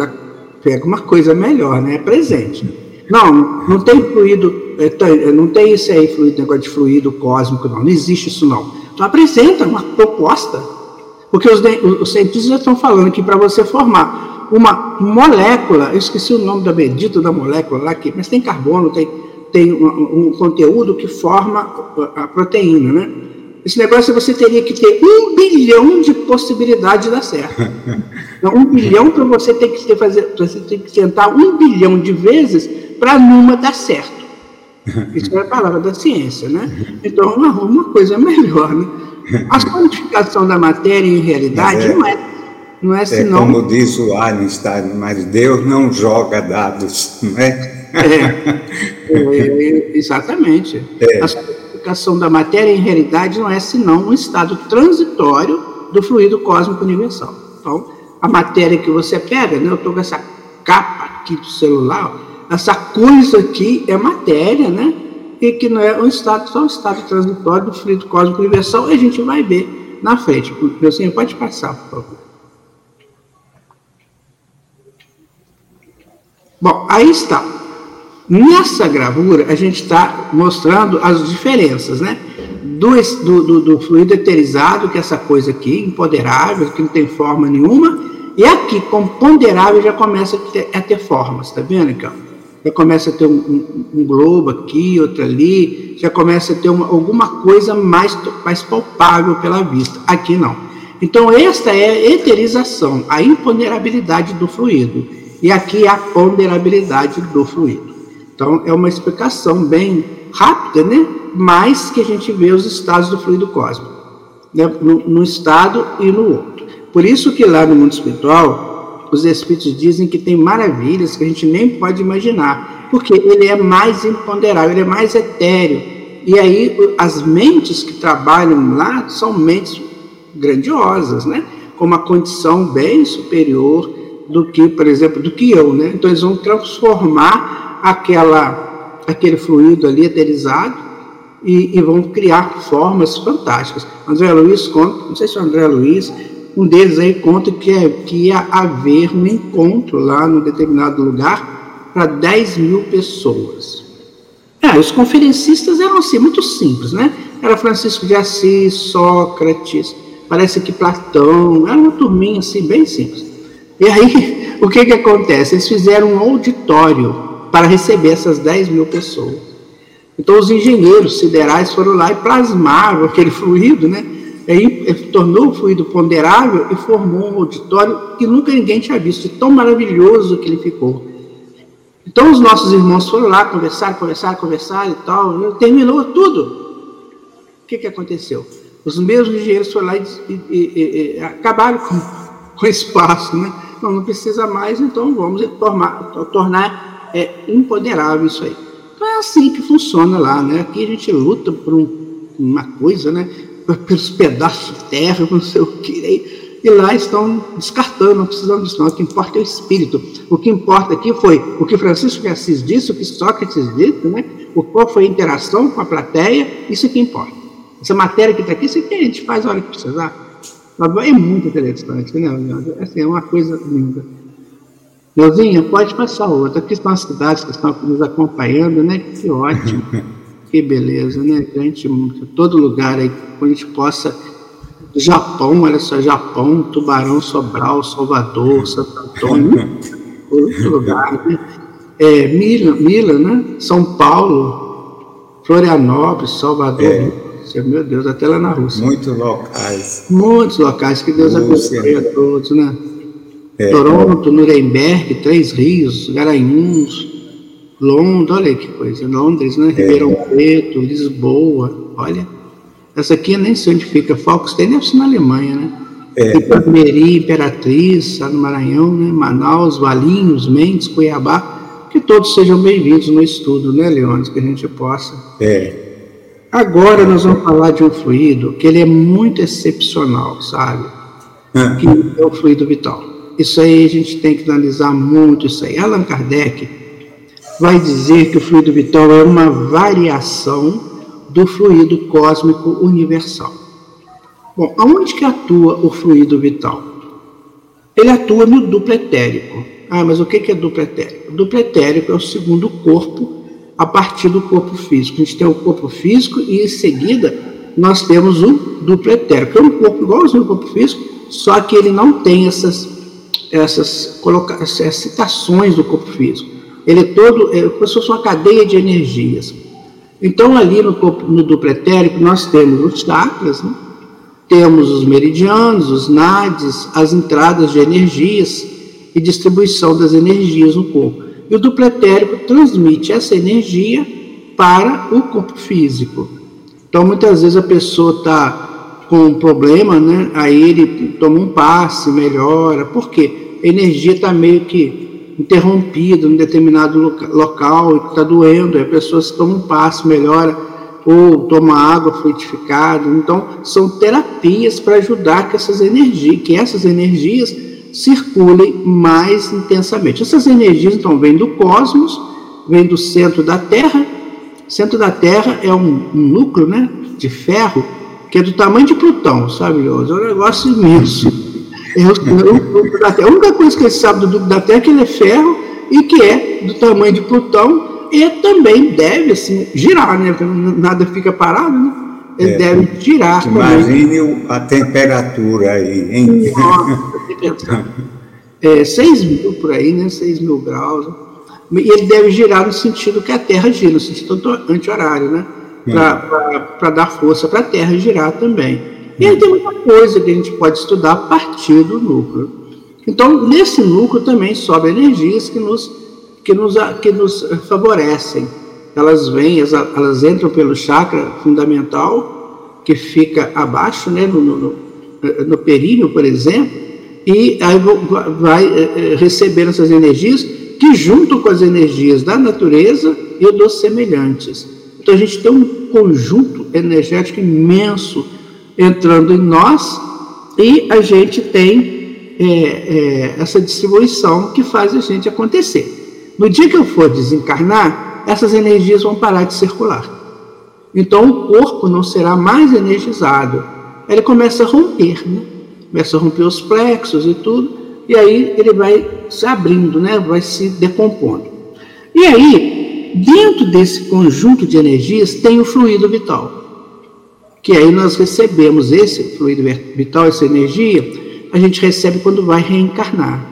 pega uma coisa melhor, né? É presente. Não, não tem fluido, é, não tem isso aí, fluido, negócio de fluido cósmico, não. Não existe isso, não. Então apresenta uma proposta. Porque os, os cientistas já estão falando que para você formar uma molécula, eu esqueci o nome da bendita da molécula lá, que, mas tem carbono, tem, tem um, um conteúdo que forma a proteína, né? Esse negócio você teria que ter um bilhão de possibilidades de dar certo. [LAUGHS] Então, um bilhão para você ter que ter, fazer, você tem que tentar um bilhão de vezes para numa dar certo. Isso é a palavra da ciência, né? Então, uma, uma coisa melhor, né? A solidificação da matéria em realidade é. não é não é, senão... é como diz o Einstein, mas Deus não joga dados, não é? é, é exatamente. É. A solidificação da matéria, em realidade, não é senão um estado transitório do fluido cósmico universal. Então, a matéria que você pega, né? Eu estou com essa capa aqui do celular, essa coisa aqui é matéria, né? E que não é um estado, só um estado transitório do fluido cósmico universal, e a gente vai ver na frente. Meu senhor, pode passar, por favor. Bom, aí está. Nessa gravura, a gente está mostrando as diferenças, né? Do, do, do, fluido eterizado, que é essa coisa aqui, imponderável, que não tem forma nenhuma, e aqui, com ponderável, já começa a ter, a ter formas, tá vendo, então? Já começa a ter um, um, um globo aqui, outro ali, já começa a ter uma, alguma coisa mais, mais palpável pela vista. Aqui não. Então, esta é a eterização, a imponderabilidade do fluido. E aqui a ponderabilidade do fluido. Então, é uma explicação bem rápida, né? Mas que a gente vê os estados do fluido cósmico, né? no, no estado e no outro. Por isso que lá no mundo espiritual, os espíritos dizem que tem maravilhas que a gente nem pode imaginar, porque ele é mais imponderável, ele é mais etéreo. E aí as mentes que trabalham lá são mentes grandiosas, né? Com uma condição bem superior do que, por exemplo, do que eu, né? Então eles vão transformar aquela, aquele fluido ali eterizado e, e vão criar formas fantásticas. André Luiz conta, não sei se é o André Luiz, um deles aí conta que, é, que ia haver um encontro lá no determinado lugar para 10 mil pessoas. É, os conferencistas eram assim, muito simples, né? Era Francisco de Assis, Sócrates, parece que Platão, era uma turminha assim, bem simples. E aí, [LAUGHS] o que, que acontece? Eles fizeram um auditório para receber essas 10 mil pessoas. Então, os engenheiros siderais foram lá e plasmaram aquele [LAUGHS] fluido, né? E aí, tornou o fluido ponderável e formou um auditório que nunca ninguém tinha visto, tão maravilhoso que ele ficou. Então, os nossos irmãos foram lá, conversar, conversar, conversar e tal, terminou tudo. O que, que aconteceu? Os mesmos engenheiros foram lá e, e, e, e acabaram com, [LAUGHS] com o espaço, né? Não, não precisa mais, então vamos tornar, tornar é, empoderável isso aí. Então é assim que funciona lá, né? Aqui a gente luta por um, uma coisa, né? Pelos pedaços de terra, não sei o que. E lá estão descartando, não precisamos disso, não. O que importa é o espírito. O que importa aqui foi o que Francisco de Assis disse, o que Sócrates disse, né? O qual foi a interação com a plateia, isso é que importa. Essa matéria que está aqui, isso aqui a gente faz a hora que precisar. É muito interessante, né? Assim, é uma coisa linda. Neuzinha, pode passar outra. Aqui estão as cidades que estão nos acompanhando, né? Que ótimo. [LAUGHS] que beleza, né? Gente, todo lugar aí que a gente possa. Japão, olha só, Japão, Tubarão, Sobral, Salvador, Santo Antônio, [LAUGHS] outro lugar, né? É, Mila, Mila, né? São Paulo, Florianópolis, Salvador. É. Meu Deus, até lá na Rússia. Muitos locais. Muitos locais, que Deus abençoe a todos, né? É. Toronto, Nuremberg, Três Rios, Garanhuns, Londres, olha que coisa, Londres, né? É. Ribeirão Preto, Lisboa, olha. Essa aqui nem sei onde fica, Falkstein deve ser na Alemanha, né? É. Ipameri, Imperatriz, no Maranhão, né? Manaus, Valinhos, Mendes, Cuiabá, que todos sejam bem-vindos no estudo, né, Leônidas, que a gente possa. É Agora nós vamos falar de um fluido que ele é muito excepcional, sabe? É. Que é o fluido vital. Isso aí a gente tem que analisar muito isso aí. Allan Kardec vai dizer que o fluido vital é uma variação do fluido cósmico universal. Bom, aonde que atua o fluido vital? Ele atua no duplo etérico. Ah, mas o que é duplo etérico? O duplo etérico é o segundo corpo a partir do corpo físico. A gente tem o corpo físico e em seguida nós temos o duplo etérico, que é um corpo igualzinho ao corpo físico, só que ele não tem essas, essas, essas citações do corpo físico. Ele é todo, é como se fosse uma cadeia de energias. Então, ali no, corpo, no duplo etérico, nós temos os chakras, né? temos os meridianos, os nadis, as entradas de energias e distribuição das energias no corpo. E o duplo etérico transmite essa energia para o corpo físico. Então, muitas vezes a pessoa está com um problema, né? Aí ele toma um passe, melhora. Por quê? A energia está meio que interrompida em determinado local e está doendo. Aí a pessoa se toma um passe, melhora. Ou toma água fluidificada. Então, são terapias para ajudar que essas energias, que essas energias circulem mais intensamente. Essas energias, então, vêm do cosmos, vêm do centro da Terra. O centro da Terra é um, um núcleo né, de ferro que é do tamanho de Plutão, sabe, É um negócio imenso. É o, é da Terra. A única coisa que ele sabe do núcleo da Terra é que ele é ferro e que é do tamanho de Plutão e também deve assim, girar, né? Nada fica parado, né? Ele é, deve girar. Imagine também. a temperatura aí, hein? Nossa, [LAUGHS] é, 6 mil por aí, né? 6 mil graus. E ele deve girar no sentido que a Terra gira, no sentido anti-horário, né? Para dar força para a Terra girar também. E aí tem muita coisa que a gente pode estudar a partir do núcleo. Então, nesse núcleo também sobe energias que nos, que nos, que nos favorecem. Elas vêm, elas entram pelo chakra fundamental, que fica abaixo, né, no, no, no períneo, por exemplo, e aí vai eh, eh, receber essas energias que, junto com as energias da natureza e dos semelhantes. Então, a gente tem um conjunto energético imenso entrando em nós e a gente tem é, é, essa distribuição que faz a gente acontecer. No dia que eu for desencarnar, essas energias vão parar de circular. Então o corpo não será mais energizado. Ele começa a romper, né? começa a romper os plexos e tudo, e aí ele vai se abrindo, né? vai se decompondo. E aí, dentro desse conjunto de energias, tem o fluido vital. Que aí nós recebemos esse fluido vital, essa energia, a gente recebe quando vai reencarnar.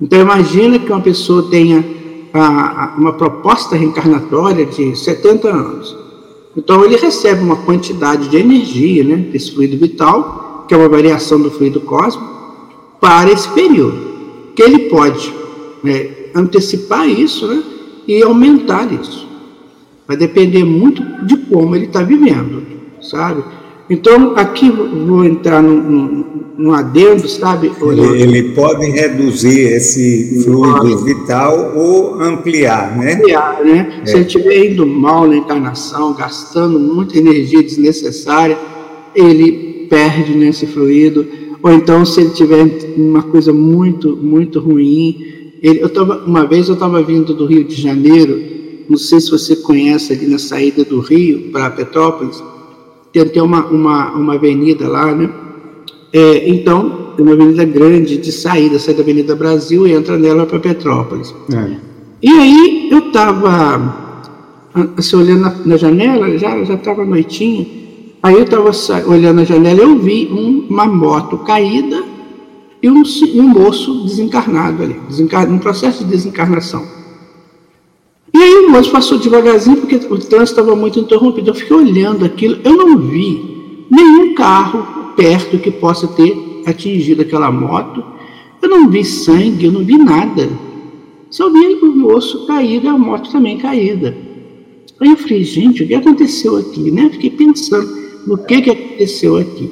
Então imagina que uma pessoa tenha a, uma proposta reencarnatória de 70 anos. Então ele recebe uma quantidade de energia, né, desse fluido vital, que é uma variação do fluido cósmico, para esse período. Que ele pode né, antecipar isso né, e aumentar isso. Vai depender muito de como ele está vivendo, sabe? Então, aqui vou entrar num, adendo, sabe? Ele, ele, pode reduzir esse fluido vital ou ampliar, né? Ampliar, né? É. Se ele estiver indo mal na encarnação, gastando muita energia desnecessária, ele perde nesse fluido. Ou então, se ele tiver uma coisa muito, muito ruim. Ele, eu tava, uma vez eu estava vindo do Rio de Janeiro, não sei se você conhece ali na saída do Rio para Petrópolis tem uma, uma, uma avenida lá, né? É, então, uma avenida grande de saída, sai da Avenida Brasil e entra nela para Petrópolis. É. E aí eu estava assim, olhando na, na, janela, já estava noitinha, aí eu estava olhando na janela eu vi um, uma moto caída e um, um moço desencarnado ali, desencar, um processo de desencarnação. E aí moço passou devagarzinho porque o trânsito estava muito interrompido. Eu fiquei olhando aquilo, eu não vi nenhum carro perto que possa ter atingido aquela moto. Eu não vi sangue, eu não vi nada. Só vi o moço caído e a moto também caída. Aí eu falei, gente, o que aconteceu aqui? Né? Fiquei pensando no que, que aconteceu aqui.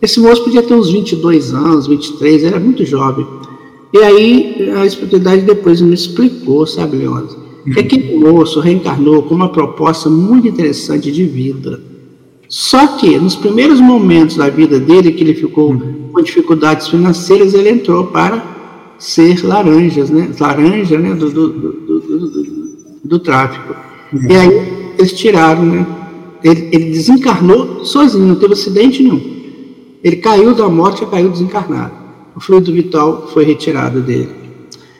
Esse moço podia ter uns 22 anos, 23, era muito jovem. E aí a espiritualidade depois me explicou, sabe, Leandro? Que aquele moço reencarnou com uma proposta muito interessante de vida. Só que nos primeiros momentos da vida dele, que ele ficou com dificuldades financeiras, ele entrou para ser laranjas, né? laranja né? do, do, do, do, do tráfico. E aí eles tiraram, né? Ele, ele, desencarnou sozinho, não teve acidente nenhum. Ele caiu da morte e caiu desencarnado. O fluido vital foi retirado dele.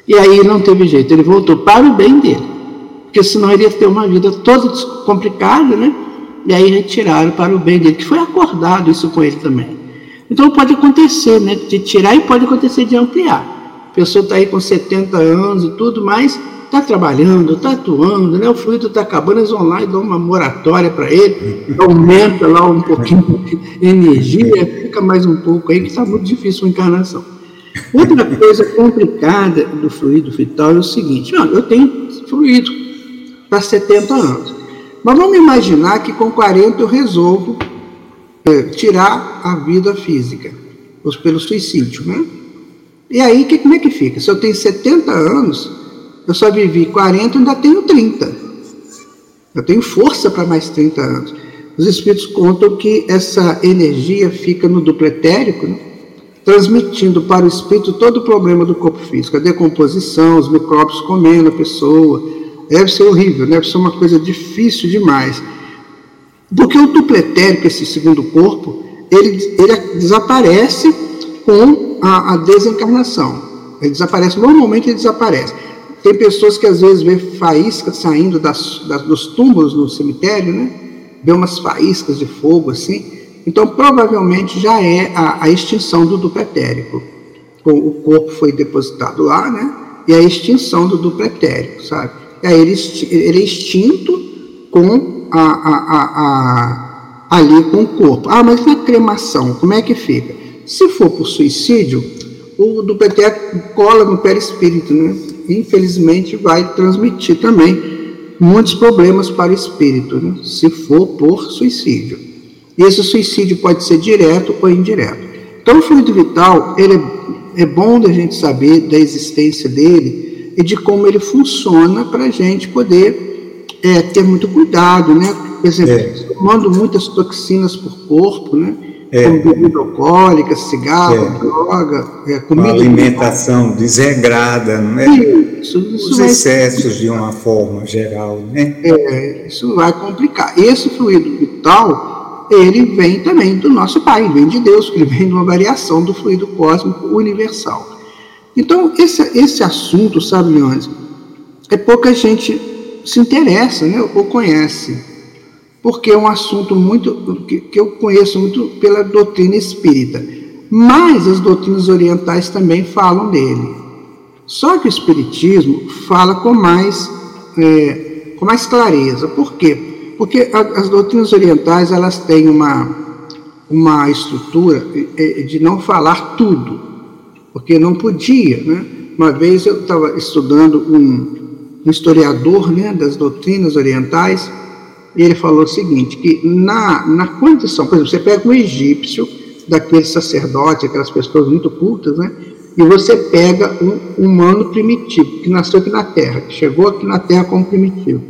E aí não teve jeito, ele voltou para o bem dele, porque senão ele ia ter uma vida toda complicada, né? E aí retiraram para o bem dele, que foi acordado isso com ele também. Então pode acontecer, né? De tirar e pode acontecer de ampliar. A pessoa está aí com 70 anos e tudo, mas está trabalhando, está atuando, né? o fluido está acabando, eles vão lá e dão uma moratória para ele, aumenta lá um pouquinho de energia, fica mais um pouco aí, que está muito difícil a encarnação. Outra coisa complicada do fluido vital é o seguinte: não, eu tenho fluido para 70 anos, mas vamos imaginar que com 40 eu resolvo é, tirar a vida física, ou pelo suicídio, né? E aí, que, como é que fica? Se eu tenho 70 anos, eu só vivi 40, ainda tenho 30. Eu tenho força para mais 30 anos. Os espíritos contam que essa energia fica no duplo etérico, né? transmitindo para o espírito todo o problema do corpo físico, a decomposição, os micróbios comendo a pessoa. Deve ser horrível, deve ser uma coisa difícil demais. Porque o dupletérico, esse segundo corpo, ele, ele desaparece com a, a desencarnação. Ele desaparece, normalmente ele desaparece. Tem pessoas que às vezes vê faíscas saindo das, das, dos túmulos no cemitério, né? Vê umas faíscas de fogo assim. Então, provavelmente já é a, a extinção do dupletérico. O corpo foi depositado lá, né? E a extinção do dupletérico, sabe? Aí ele, ele é extinto com a, a, a, ali com o corpo. Ah, mas na cremação, como é que fica? Se for por suicídio, o do PT cola no perispírito, né? Infelizmente vai transmitir também muitos problemas para o espírito, né? se for por suicídio. Esse suicídio pode ser direto ou indireto. Então, o fluido vital, ele é, é bom da gente saber da existência dele e de como ele funciona para a gente poder é, ter muito cuidado, né? Por exemplo, é. tomando muitas toxinas por corpo, né? É. Como bebida alcoólica, cigarro, é. droga, é, comida. Uma alimentação desregrada, não é? Isso, isso Os excessos de uma forma geral, né? É, isso vai complicar. Esse fluido vital, ele vem também do nosso Pai, vem de Deus, ele vem de uma variação do fluido cósmico universal. Então, esse, esse assunto, sabe, Leônidas, é pouca gente se interessa, né, ou conhece porque é um assunto muito que, que eu conheço muito pela doutrina espírita. Mas as doutrinas orientais também falam dele. Só que o espiritismo fala com mais é, com mais clareza. Por quê? Porque a, as doutrinas orientais elas têm uma uma estrutura é, de não falar tudo, porque não podia, né? Uma vez eu estava estudando um, um historiador né, das doutrinas orientais ele falou o seguinte, que na, na condição, por exemplo, você pega um egípcio, daquele sacerdote, aquelas pessoas muito cultas, né? E você pega um humano primitivo, que nasceu aqui na Terra, que chegou aqui na Terra como primitivo.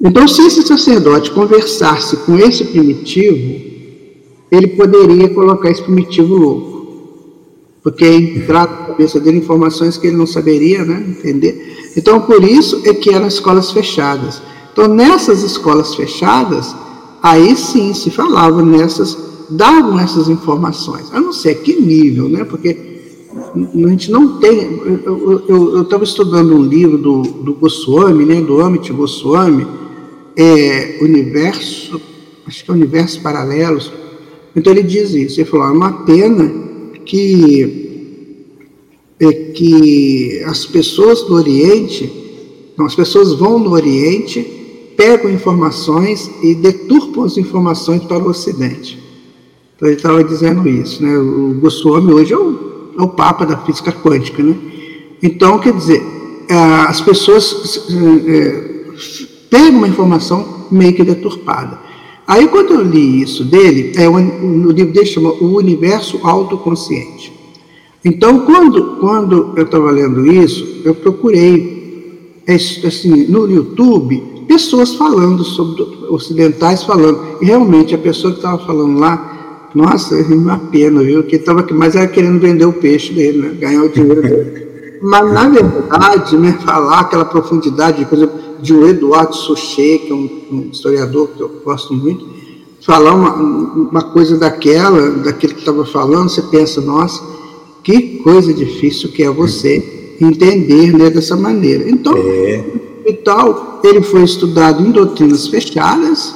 Então, se esse sacerdote conversasse com esse primitivo, ele poderia colocar esse primitivo louco. Porque entrar na cabeça dele informações que ele não saberia né, entender. Então, por isso é que eram escolas fechadas. Então, nessas escolas fechadas, aí sim se falava nessas, davam essas informações. Eu não sei a que nível, né? Porque a gente não tem. Eu estava estudando um livro do, do Goswami, né? Do Amit Goswami, é, Universo, acho que é Universos Paralelos. Então ele diz isso. Ele falou: é uma pena que, é, que as pessoas do Oriente, não, as pessoas vão no Oriente pegam informações e deturpam as informações para o Ocidente. Então ele estava dizendo isso, né? O Goswami hoje é o, é o papa da física quântica, né? Então, quer dizer, as pessoas é, pegam uma informação meio que deturpada. Aí, quando eu li isso dele, é, o, livro dele chama O Universo Autoconsciente. Então, quando, quando eu estava lendo isso, eu procurei, é, assim, no YouTube, pessoas falando sobre ocidentais falando. E realmente a pessoa que estava falando lá, nossa, uma pena, viu? Que aqui, mas era querendo vender o peixe dele, né? ganhar o dinheiro dele. [LAUGHS] Mas na verdade, né, falar aquela profundidade, por exemplo, de um Eduardo Suchet, que é um, um, historiador que eu gosto muito, falar uma, uma coisa daquela, daquele que estava falando, você pensa, nossa, que coisa difícil que é você entender né, dessa maneira. Então, é e tal, ele foi estudado em doutrinas fechadas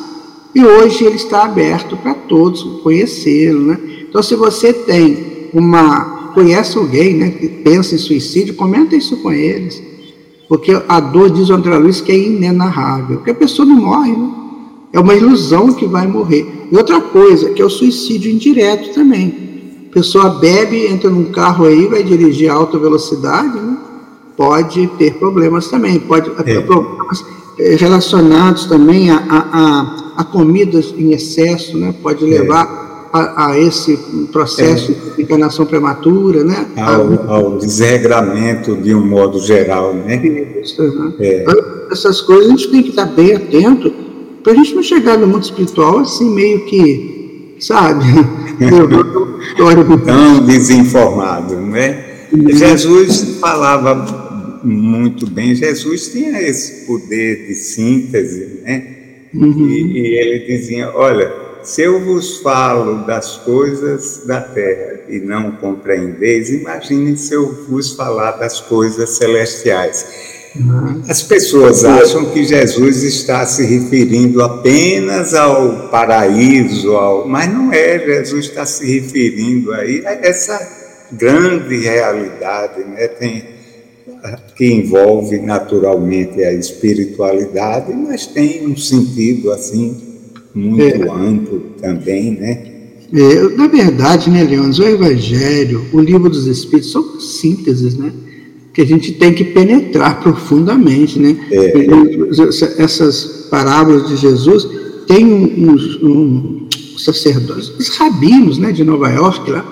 e hoje ele está aberto para todos conhecê-lo, né? Então, se você tem uma conhece alguém, né, que pensa em suicídio, comenta isso com eles, porque a dor diz o André Luiz que é inenarrável, porque a pessoa não morre, né? É uma ilusão que vai morrer. E outra coisa, que é o suicídio indireto também. A pessoa bebe, entra num carro aí, vai dirigir a alta velocidade, né? pode ter problemas também, pode ter é. problemas eh, relacionados também a, a, a, a, comidas em excesso, né? pode é. levar é. A, a, esse processo é. de encarnação prematura, né? Ao, ao, desregramento de um modo geral, né? Isso, né? É. Então, essas coisas a gente tem que estar bem atento para a gente não chegar no mundo espiritual assim meio que sabe? [LAUGHS] Tão desinformado, não é? Uhum. Jesus falava muito bem, Jesus tinha esse poder de síntese, né? Uhum. E, e ele dizia: Olha, se eu vos falo das coisas da terra e não compreendeis, imagine se eu vos falar das coisas celestiais. As pessoas acham que Jesus está se referindo apenas ao paraíso, ao... mas não é, Jesus está se referindo aí a essa grande realidade né? Tem, que envolve naturalmente a espiritualidade, mas tem um sentido assim muito é. amplo também, né? É, na verdade, né, Leônidas, o Evangelho, o Livro dos Espíritos são sínteses, né? que a gente tem que penetrar profundamente, né? É. Essas parábolas de Jesus tem uns um, sacerdotes, os rabinos, né, de Nova York lá,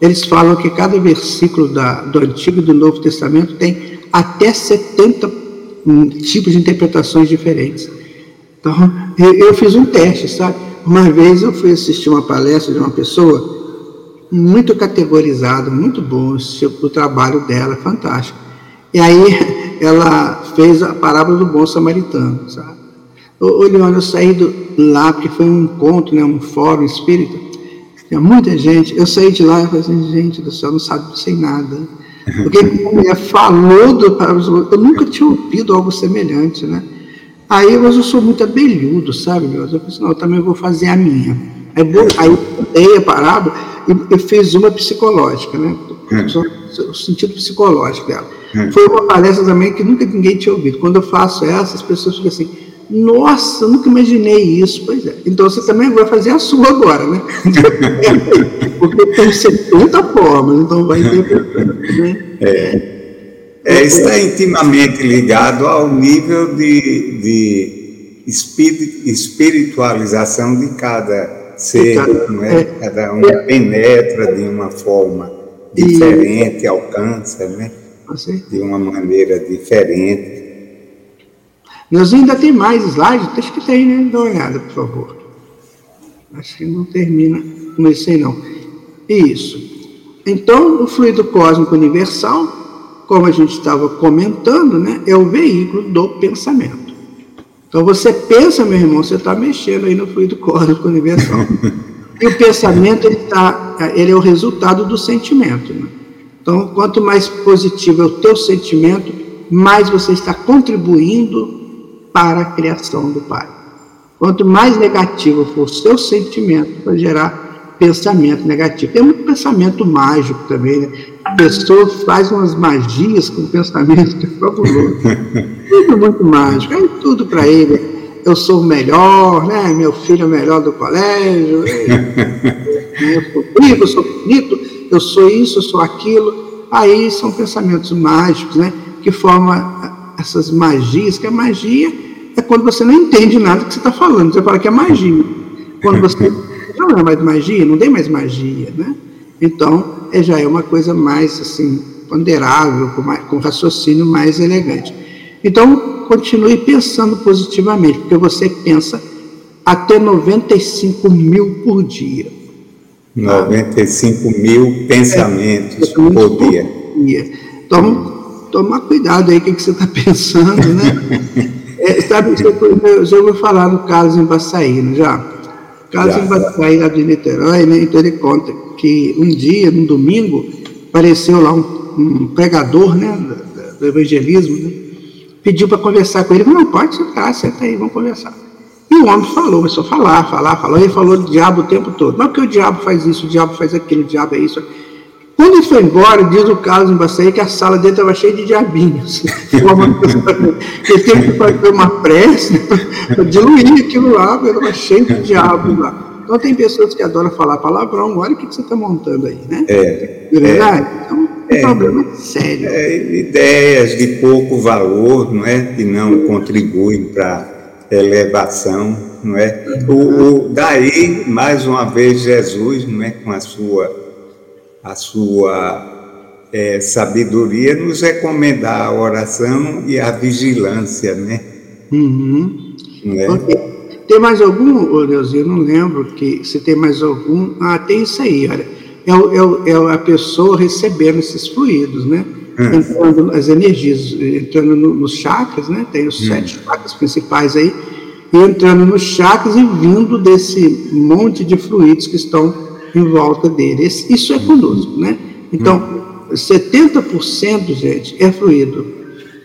eles falam que cada versículo da, do Antigo e do Novo Testamento tem até 70 um, tipos de interpretações diferentes. Então, eu, eu fiz um teste, sabe? Uma vez eu fui assistir uma palestra de uma pessoa muito categorizado, muito bom o trabalho dela, fantástico. E aí [LAUGHS] ela fez a parábola do bom samaritano, sabe? Ô, Leone, eu saí do, lá, porque foi um encontro, né, um fórum espírita, tinha muita gente, eu saí de lá e falei assim, gente do céu, não sabe sem nada. [LAUGHS] Porque a mulher falou do parábola, eu nunca tinha ouvido algo semelhante, né? Aí, mas eu sou muito abelhudo, sabe, meu? Eu falei assim, não, eu também vou fazer a minha. Aí, aí eu dei a parábola, e, e fez uma psicológica, né? O sentido psicológico dela. Foi uma palestra também que nunca ninguém tinha ouvido. Quando eu faço essa, as pessoas ficam assim, nossa, eu nunca imaginei isso. Pois é. Então você também vai fazer a sua agora, né? [LAUGHS] Porque tem 70 formas, então vai [LAUGHS] interpretando. Né? É. É, está intimamente ligado ao nível de, de espiritualização de cada ser, não é? é? Cada um penetra de uma forma diferente, alcança, né? De uma maneira diferente. Nós ainda tem mais slides? Acho que tem, né? Dá uma olhada, por favor. Acho que não termina com esse aí, não. Isso. Então, o fluido cósmico universal, como a gente estava comentando, né, é o veículo do pensamento. Então você pensa, meu irmão, você está mexendo aí no fluido cósmico universal. [LAUGHS] e o pensamento ele, tá, ele é o resultado do sentimento. Né? Então, quanto mais positivo é o teu sentimento, mais você está contribuindo para a criação do Pai. Quanto mais negativo for o seu sentimento, vai gerar pensamento negativo. Tem muito pensamento mágico também, né? A pessoa faz umas magias com pensamento que é fabuloso. tudo muito mágico, é tudo para ele. Eu sou o melhor, né? Meu filho é o melhor do colégio. eu sou rico, eu sou bonito, eu sou isso, eu sou aquilo. Aí são pensamentos mágicos, né? Que formam essas magias, que a magia é quando você não entende nada que você está falando. Você fala que é magia. Quando você não é mais magia, não tem mais magia, né? Então, é, já é uma coisa mais assim ponderável, com, mais, com raciocínio mais elegante. Então, continue pensando positivamente, porque você pensa até 95 mil por dia. 95 mil pensamentos é, por dia. dia. Então, toma cuidado aí o que, que você está [LAUGHS] pensando, né? é, sabe, eu já vou falar no caso em Baçaí, já? Caso em Baçaí, lá de Niterói, né? Então ele conta que um dia, num domingo, apareceu lá um, um pregador, né? Do, evangelismo, né? Pediu para conversar com ele. Não, pode sentar, senta aí, vamos conversar. E o homem falou, começou a falar, falar, falar. Ele falou do diabo o tempo todo. Não, que o diabo faz isso, o diabo faz aquilo, o diabo é isso. Quando ele foi embora, diz o Carlos Embaçaí que a sala dele estava cheia de diabinhos. [LAUGHS] ele teve que fazer uma prece para diluir aquilo lá, porque estava cheio de diabos lá. Então tem pessoas que adoram falar palavrão, olha o que, que você está montando aí, né? É. é verdade? É, então, é um é, problema sério. É, ideias de pouco valor, não é? Que não contribuem para elevação, não é? O, o, daí, mais uma vez, Jesus, não é? Com a sua a sua é, sabedoria, nos recomendar a oração e a vigilância, né? Uhum. né? Tem mais algum, Neuzinho? Eu não lembro que se tem mais algum. Ah, tem isso aí, olha. É, é, é a pessoa recebendo esses fluidos, né? Hum. Entrando as energias, entrando no, nos chakras, né? Tem os hum. sete chakras principais aí, entrando nos chakras e vindo desse monte de fluidos que estão em volta dele. Isso é conosco, né? Então, 70%, gente, é fluido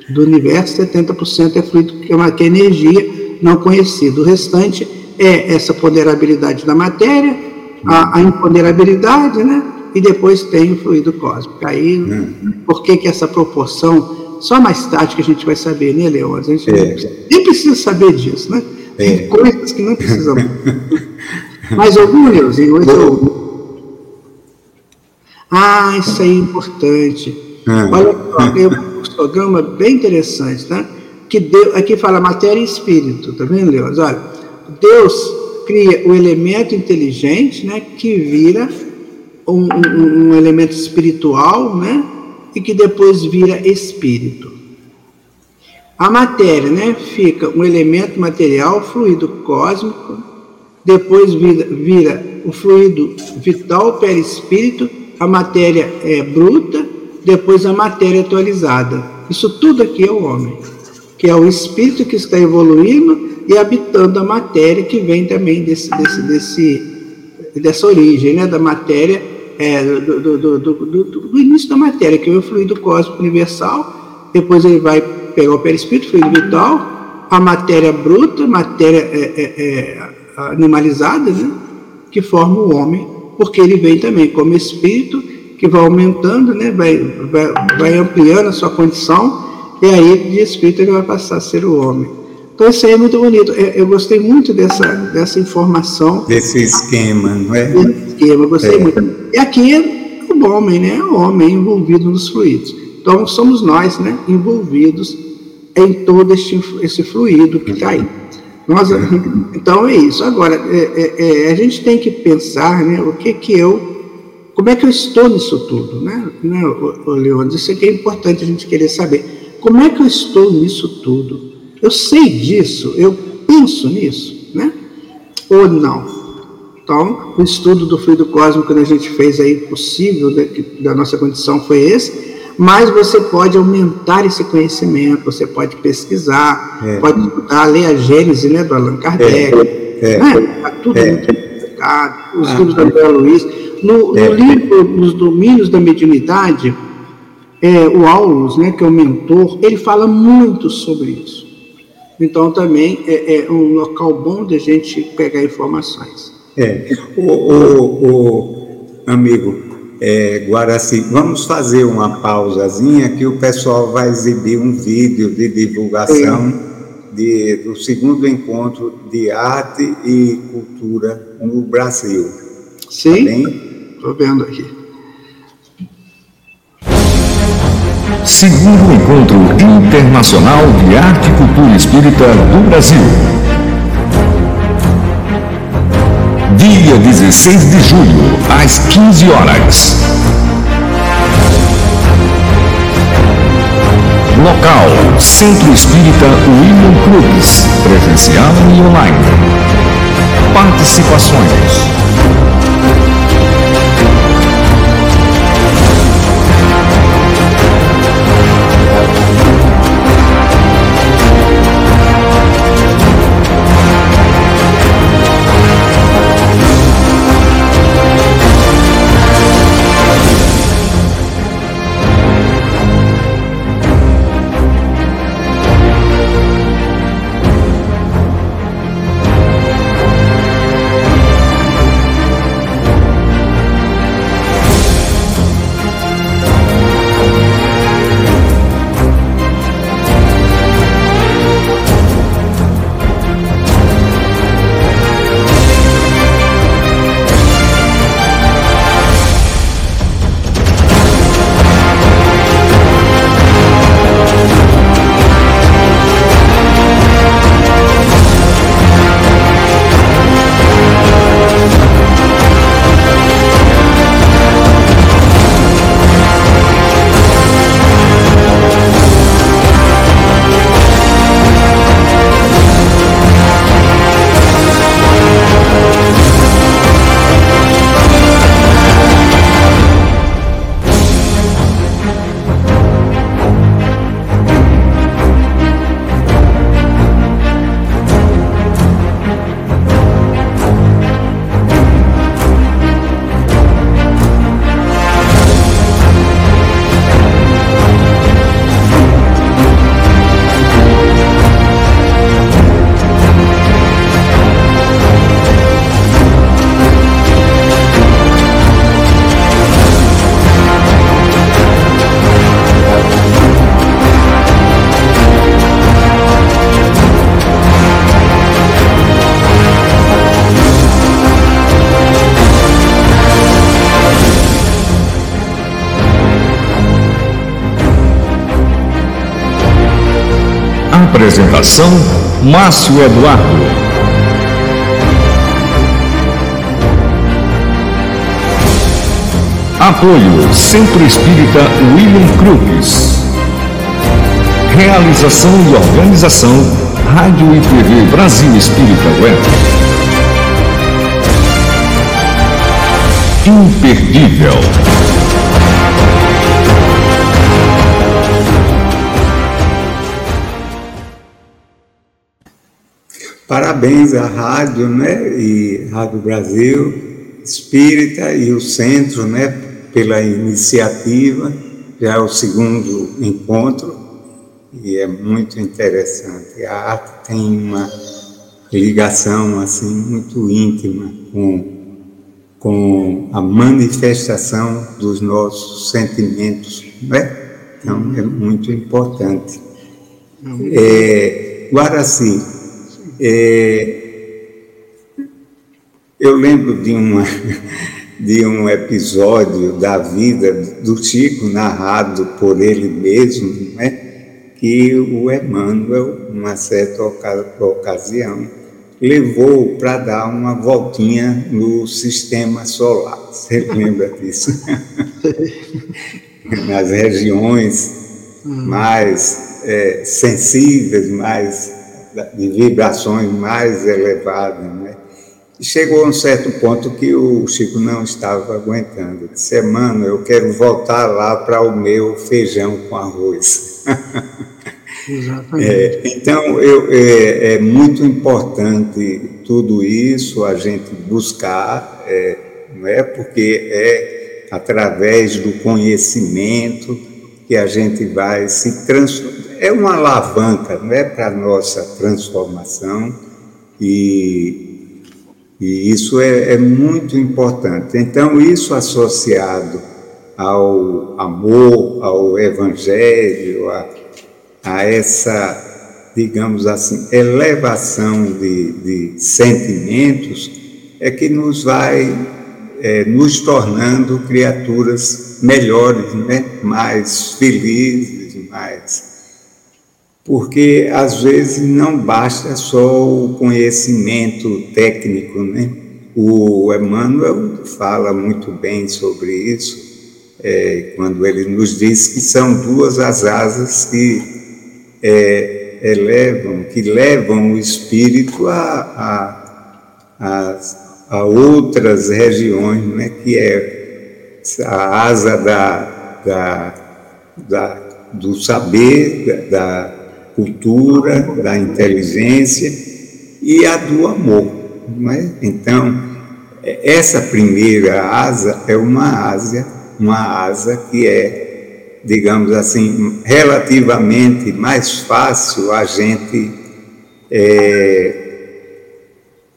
do universo, 70% é fluido que é, uma, que é energia não conhecida. O restante é essa ponderabilidade da matéria, a, a imponderabilidade, né? E depois tem o fluido cósmico. Aí, hum. por que, que essa proporção? Só mais tarde que a gente vai saber, né, Leon? A gente é. nem precisa saber disso, né? É. Tem coisas que não precisamos. [LAUGHS] Mais algum, Leozinho? Eu ah, isso aí é importante. É. Olha só, tem um programa bem interessante, tá? Que Deus, aqui fala matéria e espírito, tá vendo, Deus? Olha, Deus cria o elemento inteligente, né? Que vira um, um, um elemento espiritual, né? E que depois vira espírito. A matéria, né? Fica um elemento material, fluido cósmico, depois vira, vira o fluido vital perispírito a matéria é bruta, depois a matéria atualizada. Isso tudo aqui é o homem, que é o espírito que está evoluindo e habitando a matéria que vem também desse, desse, desse dessa origem, né, da matéria, é, do, do, do, do, início da matéria, que é o fluido cósmico universal, depois ele vai pegar o perispírito, fluido vital, a matéria bruta, matéria é, é, é animalizada, né, que forma o homem porque ele vem também como espírito que vai aumentando, né, vai, vai, vai ampliando a sua condição, e aí de espírito ele vai passar a ser o homem. Então isso aí é muito bonito. Eu, eu gostei muito dessa, dessa informação. Desse esquema, não é? Desse esquema, gostei é. muito. E aqui é o homem, né? O homem envolvido nos fluidos. Então somos nós, né? Envolvidos em todo este, esse fluido que está aí. Nós, então é isso. Agora, é, é, é, a gente tem que pensar, né, o que que eu, como é que eu estou nisso tudo, né, né Leandro? Isso aqui é importante a gente querer saber. Como é que eu estou nisso tudo? Eu sei disso, eu penso nisso, né? Ou não? Então, o estudo do fluido cósmico que a gente fez aí possível da, da nossa condição foi esse mas você pode aumentar esse conhecimento, você pode pesquisar, é. pode estudar, ler a Gênese né, do Allan Kardec, é. É. Né? Tá tudo é. muito explicado, os ah. livros da André Luiz. No, no, é. livro Nos Domínios da Mediunidade, é, o Aulus, né, que é o mentor, ele fala muito sobre isso. Então também é, é um local bom de a gente pegar informações. É, o, o, o amigo, é, Guaraci, vamos fazer uma pausazinha que o pessoal vai exibir um vídeo de divulgação de, do segundo encontro de arte e cultura no Brasil. Sim, estou tá vendo aqui. Segundo Encontro Internacional de Arte e Cultura Espírita do Brasil. Dia 16 de julho, às 15 horas. Local: Centro Espírita William Cruz, presencial e online. Participações: Márcio Eduardo. Apoio Centro Espírita William Crookes. Realização e organização Rádio e TV Brasil Espírita Web. Imperdível. Parabéns à rádio, né? E Rádio Brasil Espírita e o Centro, né? Pela iniciativa. Já é o segundo encontro e é muito interessante. A arte tem uma ligação assim muito íntima com com a manifestação dos nossos sentimentos, né? Então é muito importante. É, Guaraci, é, eu lembro de, uma, [LAUGHS] de um episódio da vida do Chico, narrado por ele mesmo, né? que o Emmanuel, numa certa ocasião, levou para dar uma voltinha no sistema solar. Você [LAUGHS] lembra disso? [LAUGHS] Nas regiões mais é, sensíveis, mais de vibrações mais elevadas, né? E chegou a um certo ponto que o Chico não estava aguentando. Disse, mano, eu quero voltar lá para o meu feijão com arroz. [LAUGHS] Exatamente. É, então, eu, é, é, muito importante tudo isso, a gente buscar, é, não é? Porque é através do conhecimento que a gente vai se transformar. É uma alavanca, não é? Para a nossa transformação e, e isso é, é muito importante. Então, isso associado ao amor, ao evangelho, a a essa, digamos assim, elevação de, de sentimentos, é que nos vai é, nos tornando criaturas melhores, né? mais felizes, mais. Porque às vezes não basta só o conhecimento técnico, né? O Emmanuel fala muito bem sobre isso, é, quando ele nos diz que são duas as asas que é, elevam, que levam o espírito a, a, a, a outras regiões, né, que é a asa da, da, da do saber, da, cultura, da inteligência e a do amor. É? Então, essa primeira asa é uma asa, uma asa que é digamos assim, relativamente mais fácil a gente é,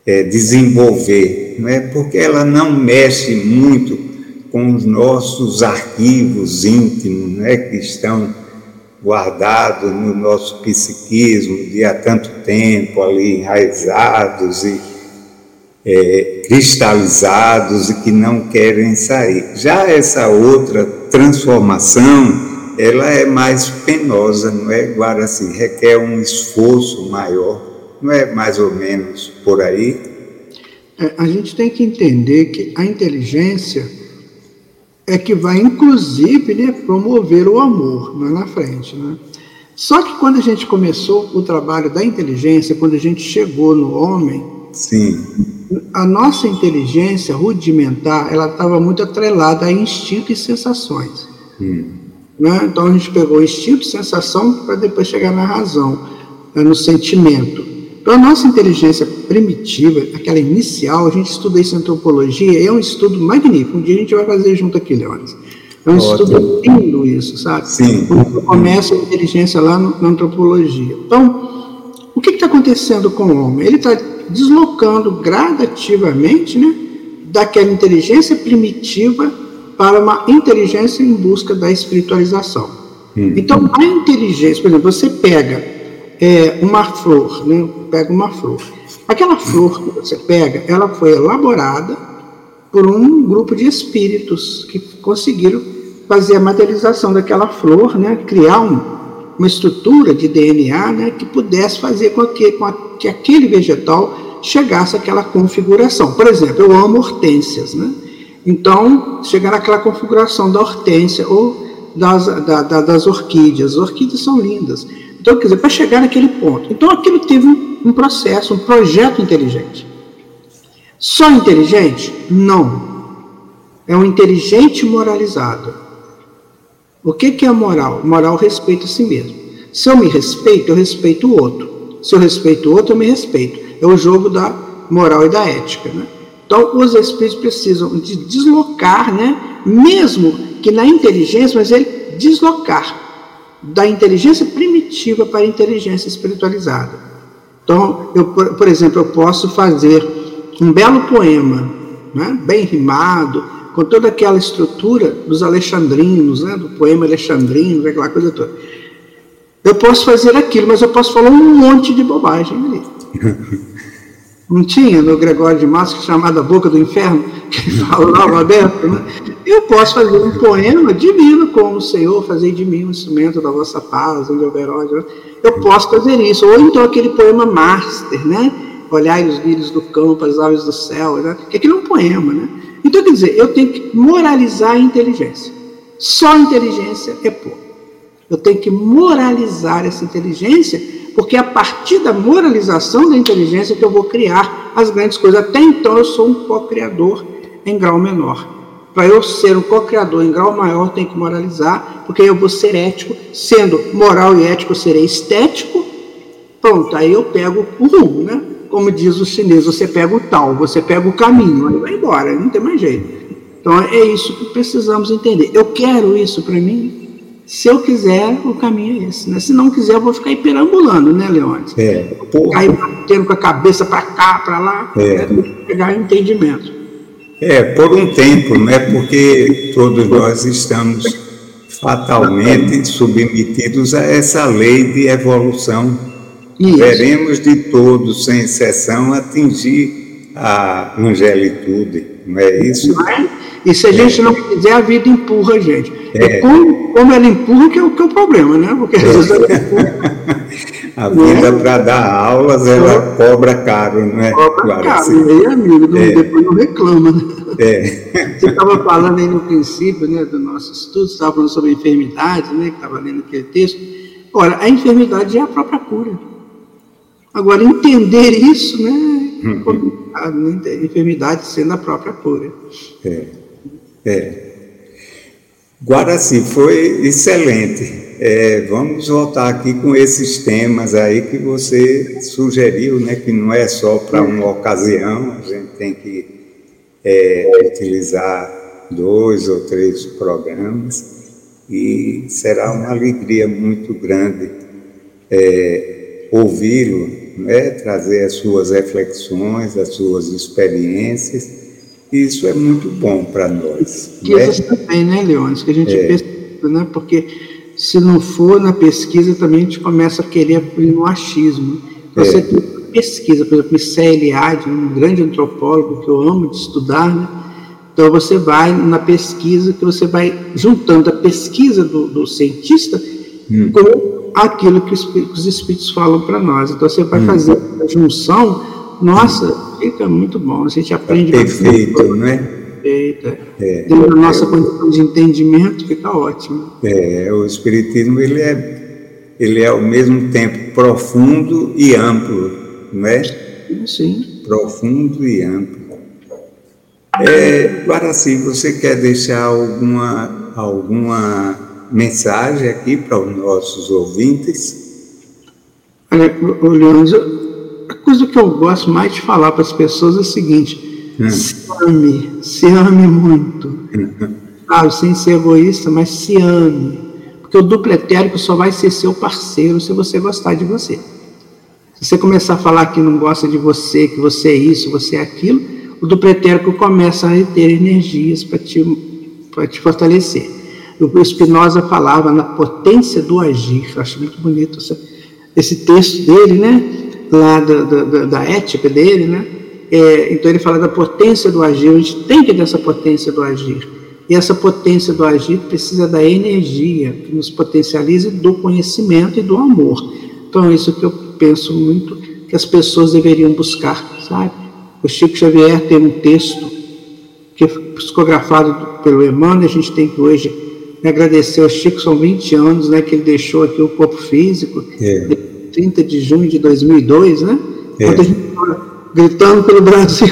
é, desenvolver, não é? porque ela não mexe muito com os nossos arquivos íntimos, né? que estão guardados no nosso psiquismo de há tanto tempo ali enraizados e é, cristalizados e que não querem sair. Já essa outra transformação, ela é mais penosa, não é, Guaraci? Requer um esforço maior, não é mais ou menos por aí? É, a gente tem que entender que a inteligência é que vai, inclusive, né, promover o amor lá na frente, né? Só que quando a gente começou o trabalho da inteligência, quando a gente chegou no homem, Sim a nossa inteligência rudimentar ela estava muito atrelada a instinto e sensações. Hum. Né? Então a gente pegou instinto e sensação para depois chegar na razão, né, no sentimento. Então a nossa inteligência primitiva, aquela inicial, a gente estuda isso em antropologia, é um estudo magnífico. Um dia a gente vai fazer junto aqui, Leones. É um Ótimo. estudo lindo isso, sabe? Sim. Quando começa a inteligência lá no, na antropologia. Então, o que está acontecendo com o homem? Ele está deslocando gradativamente né, daquela inteligência primitiva para uma inteligência em busca da espiritualização. Hum. Então, a inteligência, por exemplo, você pega é, uma flor, né, pega uma flor. Aquela flor que você pega, ela foi elaborada por um grupo de espíritos que conseguiram fazer a materialização daquela flor, né, criar um, uma estrutura de DNA né, que pudesse fazer com que, com a, que aquele vegetal chegasse àquela configuração. Por exemplo, eu amo hortênsias, né? Então, chegar naquela configuração da hortênsia ou das, da, da, das orquídeas. As orquídeas são lindas. Então, quer dizer, para chegar naquele ponto. Então, aquilo teve um, processo, um projeto inteligente. Só inteligente? Não. É um inteligente moralizado. O que, que é moral? Moral respeito a si mesmo. Se eu me respeito, eu respeito o outro. Se eu respeito o outro, eu me respeito. É o jogo da moral e da ética. Né? Então, os espíritos precisam de deslocar, né? mesmo que na inteligência, mas ele deslocar da inteligência primitiva para a inteligência espiritualizada. Então, eu, por, exemplo, eu posso fazer um belo poema, né? bem rimado, com toda aquela estrutura dos alexandrinos, né? do poema alexandrino, aquela coisa toda. Eu posso fazer aquilo, mas eu posso falar um monte de bobagem ali. [LAUGHS] Não tinha no Gregório de Massa chamada Boca do Inferno, que falava aberto, né? Eu posso fazer um poema divino como o Senhor, fazer de mim um instrumento da vossa paz, onde houver ódio. Eu posso fazer isso. Ou então aquele poema master, né? Olhai os lírios do campo, as aves do céu, né? que aquilo é um poema, né? Então, quer dizer, eu tenho que moralizar a inteligência. Só a inteligência é pouco. Eu tenho que moralizar essa inteligência porque é a partir da moralização da inteligência que eu vou criar as grandes coisas. Até então eu sou um co-criador em grau menor. Para eu ser um co-criador em grau maior, tenho que moralizar, porque eu vou ser ético. Sendo moral e ético, eu serei estético. Pronto, aí eu pego o rumo, né? Como diz o chinês, você pega o tal, você pega o caminho, aí vai embora, não tem mais jeito. Então é isso que precisamos entender. Eu quero isso para mim, se eu quiser, o caminho é esse. Né? Se não quiser, eu vou ficar aí perambulando, né, Leônidas? É. Aí batendo com a cabeça para cá, para lá, é. Pegar entendimento. É, por um tempo, né? Porque todos nós estamos fatalmente submetidos a essa lei de evolução. Isso. Veremos de todos, sem exceção, atingir a angelitude, não é isso? Não é? E se a gente não quiser, a vida empurra a gente. É. como, como ela empurra que é, o, que é o problema, né? Porque às vezes ela [LAUGHS] empurra. A vida né? para dar aulas, ela cobra caro, não é? Cobra caro, assim. aí, amigo, não, é. depois não reclama, né? É. [LAUGHS] Você estava falando aí no princípio né, do nosso estudo, você estava falando sobre enfermidade, né? Que estava lendo aquele texto. Olha, a enfermidade é a própria cura. Agora, entender isso, né? É complicado, né? Enfermidade sendo a própria cura. É. É. Guaraci, foi excelente. É, vamos voltar aqui com esses temas aí que você sugeriu, né? Que não é só para uma ocasião, a gente tem que é, utilizar dois ou três programas e será uma alegria muito grande é, ouvi-lo, né? trazer as suas reflexões, as suas experiências isso é muito bom para nós. Né? também, né, Leônidas? Que a gente é. pesquisa, né? Porque se não for na pesquisa, também a gente começa a querer ir no achismo. Então, é. Você tem pesquisa, por exemplo, Michel Eliade, um grande antropólogo que eu amo de estudar, né? Então você vai na pesquisa, que você vai juntando a pesquisa do, do cientista hum. com aquilo que os espíritos falam para nós. Então você vai hum. fazer a junção nossa, fica muito bom. A gente aprende tá perfeito, não é? Perfeito. É. Dentro da nossa condição de entendimento, fica ótimo. É, o Espiritismo ele é, ele é ao mesmo tempo profundo e amplo, não é? Sim. Profundo e amplo. É, Guaraci, você quer deixar alguma, alguma mensagem aqui para os nossos ouvintes? Olha, Leandro, a coisa que eu gosto mais de falar para as pessoas é o seguinte: hum. se ame, se ame muito. Hum. Claro, sem ser egoísta, mas se ame. Porque o duplo etérico só vai ser seu parceiro se você gostar de você. Se você começar a falar que não gosta de você, que você é isso, você é aquilo, o duplo etérico começa a ter energias para te, te fortalecer. O Spinoza falava na potência do agir, eu acho muito bonito esse texto dele, né? lá da, da, da ética dele, né? É, então ele fala da potência do agir, a gente tem que ter essa potência do agir. E essa potência do agir precisa da energia que nos potencialize do conhecimento e do amor. Então, é isso que eu penso muito que as pessoas deveriam buscar, sabe? O Chico Xavier tem um texto que é psicografado pelo Emmanuel, a gente tem que hoje agradecer ao Chico, são 20 anos né, que ele deixou aqui o corpo físico, é. 30 de junho de 2002, né? É. Quando a gente gritando pelo Brasil,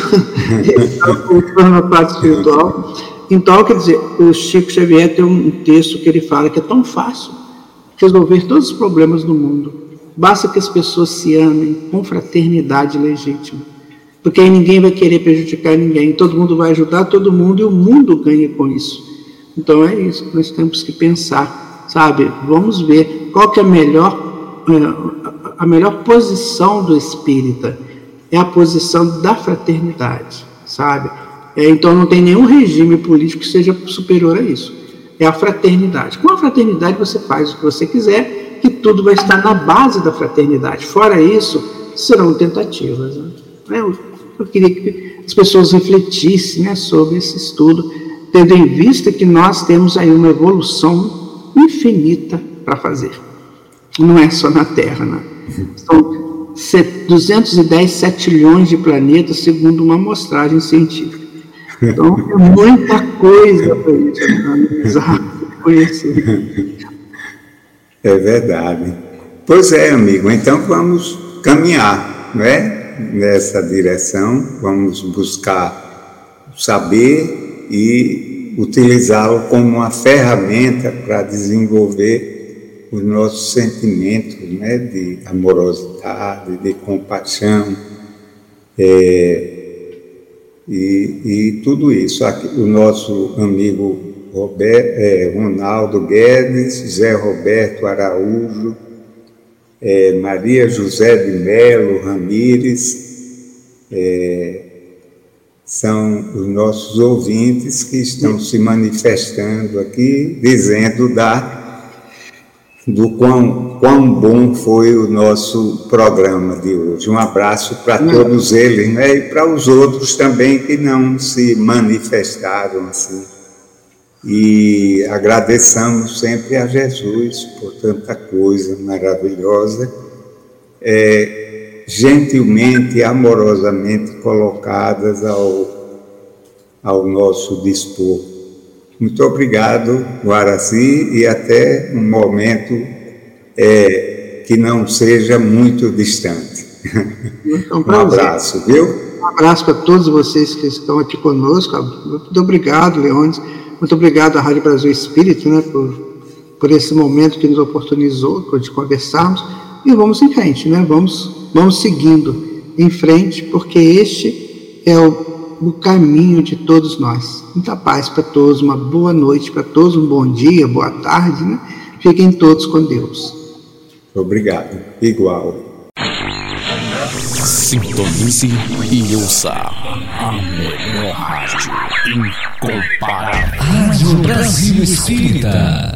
voltando a parte espiritual. Então, quer dizer, o Chico Xavier tem um texto que ele fala que é tão fácil resolver todos os problemas do mundo. Basta que as pessoas se amem com fraternidade legítima. Porque aí ninguém vai querer prejudicar ninguém. Todo mundo vai ajudar todo mundo e o mundo ganha com isso. Então é isso que nós temos que pensar, sabe? Vamos ver qual que é a melhor, eh, a melhor posição do espírita. É a posição da fraternidade, sabe? É, então não tem nenhum regime político que seja superior a isso. É a fraternidade. Com a fraternidade você faz o que você quiser, que tudo vai estar na base da fraternidade. Fora isso, serão tentativas. Né? Eu, eu, queria que as pessoas refletissem né, sobre esse estudo, tendo em vista que nós temos aí uma evolução infinita para fazer. Não é só na Terra, né? São 210 7 de planetas, segundo uma amostragem científica. Então, é muita coisa para a gente analisar, [LAUGHS] conhecer. É verdade. Pois é, amigo. Então, vamos caminhar, não é? Nessa direção, vamos buscar saber e utilizá-lo como uma ferramenta para desenvolver os nossos sentimentos né, de amorosidade, de compaixão, é, e, e tudo isso. Aqui, o nosso amigo Robert, é, Ronaldo Guedes, Zé Roberto Araújo, é, Maria José de Melo Ramires, é, são os nossos ouvintes que estão se manifestando aqui, dizendo da do quão, quão bom foi o nosso programa de hoje. Um abraço para todos eles né? e para os outros também que não se manifestaram assim. E agradeçamos sempre a Jesus por tanta coisa maravilhosa, é, gentilmente e amorosamente colocadas ao, ao nosso dispor. Muito obrigado, Guaraci, e até um momento é, que não seja muito distante. Um, [LAUGHS] um abraço, viu? Um abraço para todos vocês que estão aqui conosco. Muito obrigado, Leones. Muito obrigado à Rádio Brasil Espírito, né, por, por esse momento que nos oportunizou de conversarmos. E vamos em frente, né? Vamos, vamos seguindo em frente, porque este é o no caminho de todos nós. Muita paz para todos, uma boa noite para todos, um bom dia, boa tarde, né? Fiquem todos com Deus. Obrigado. Igual. Sintonize e ouça a melhor rádio incomparável. Rádio Brasil Espírita.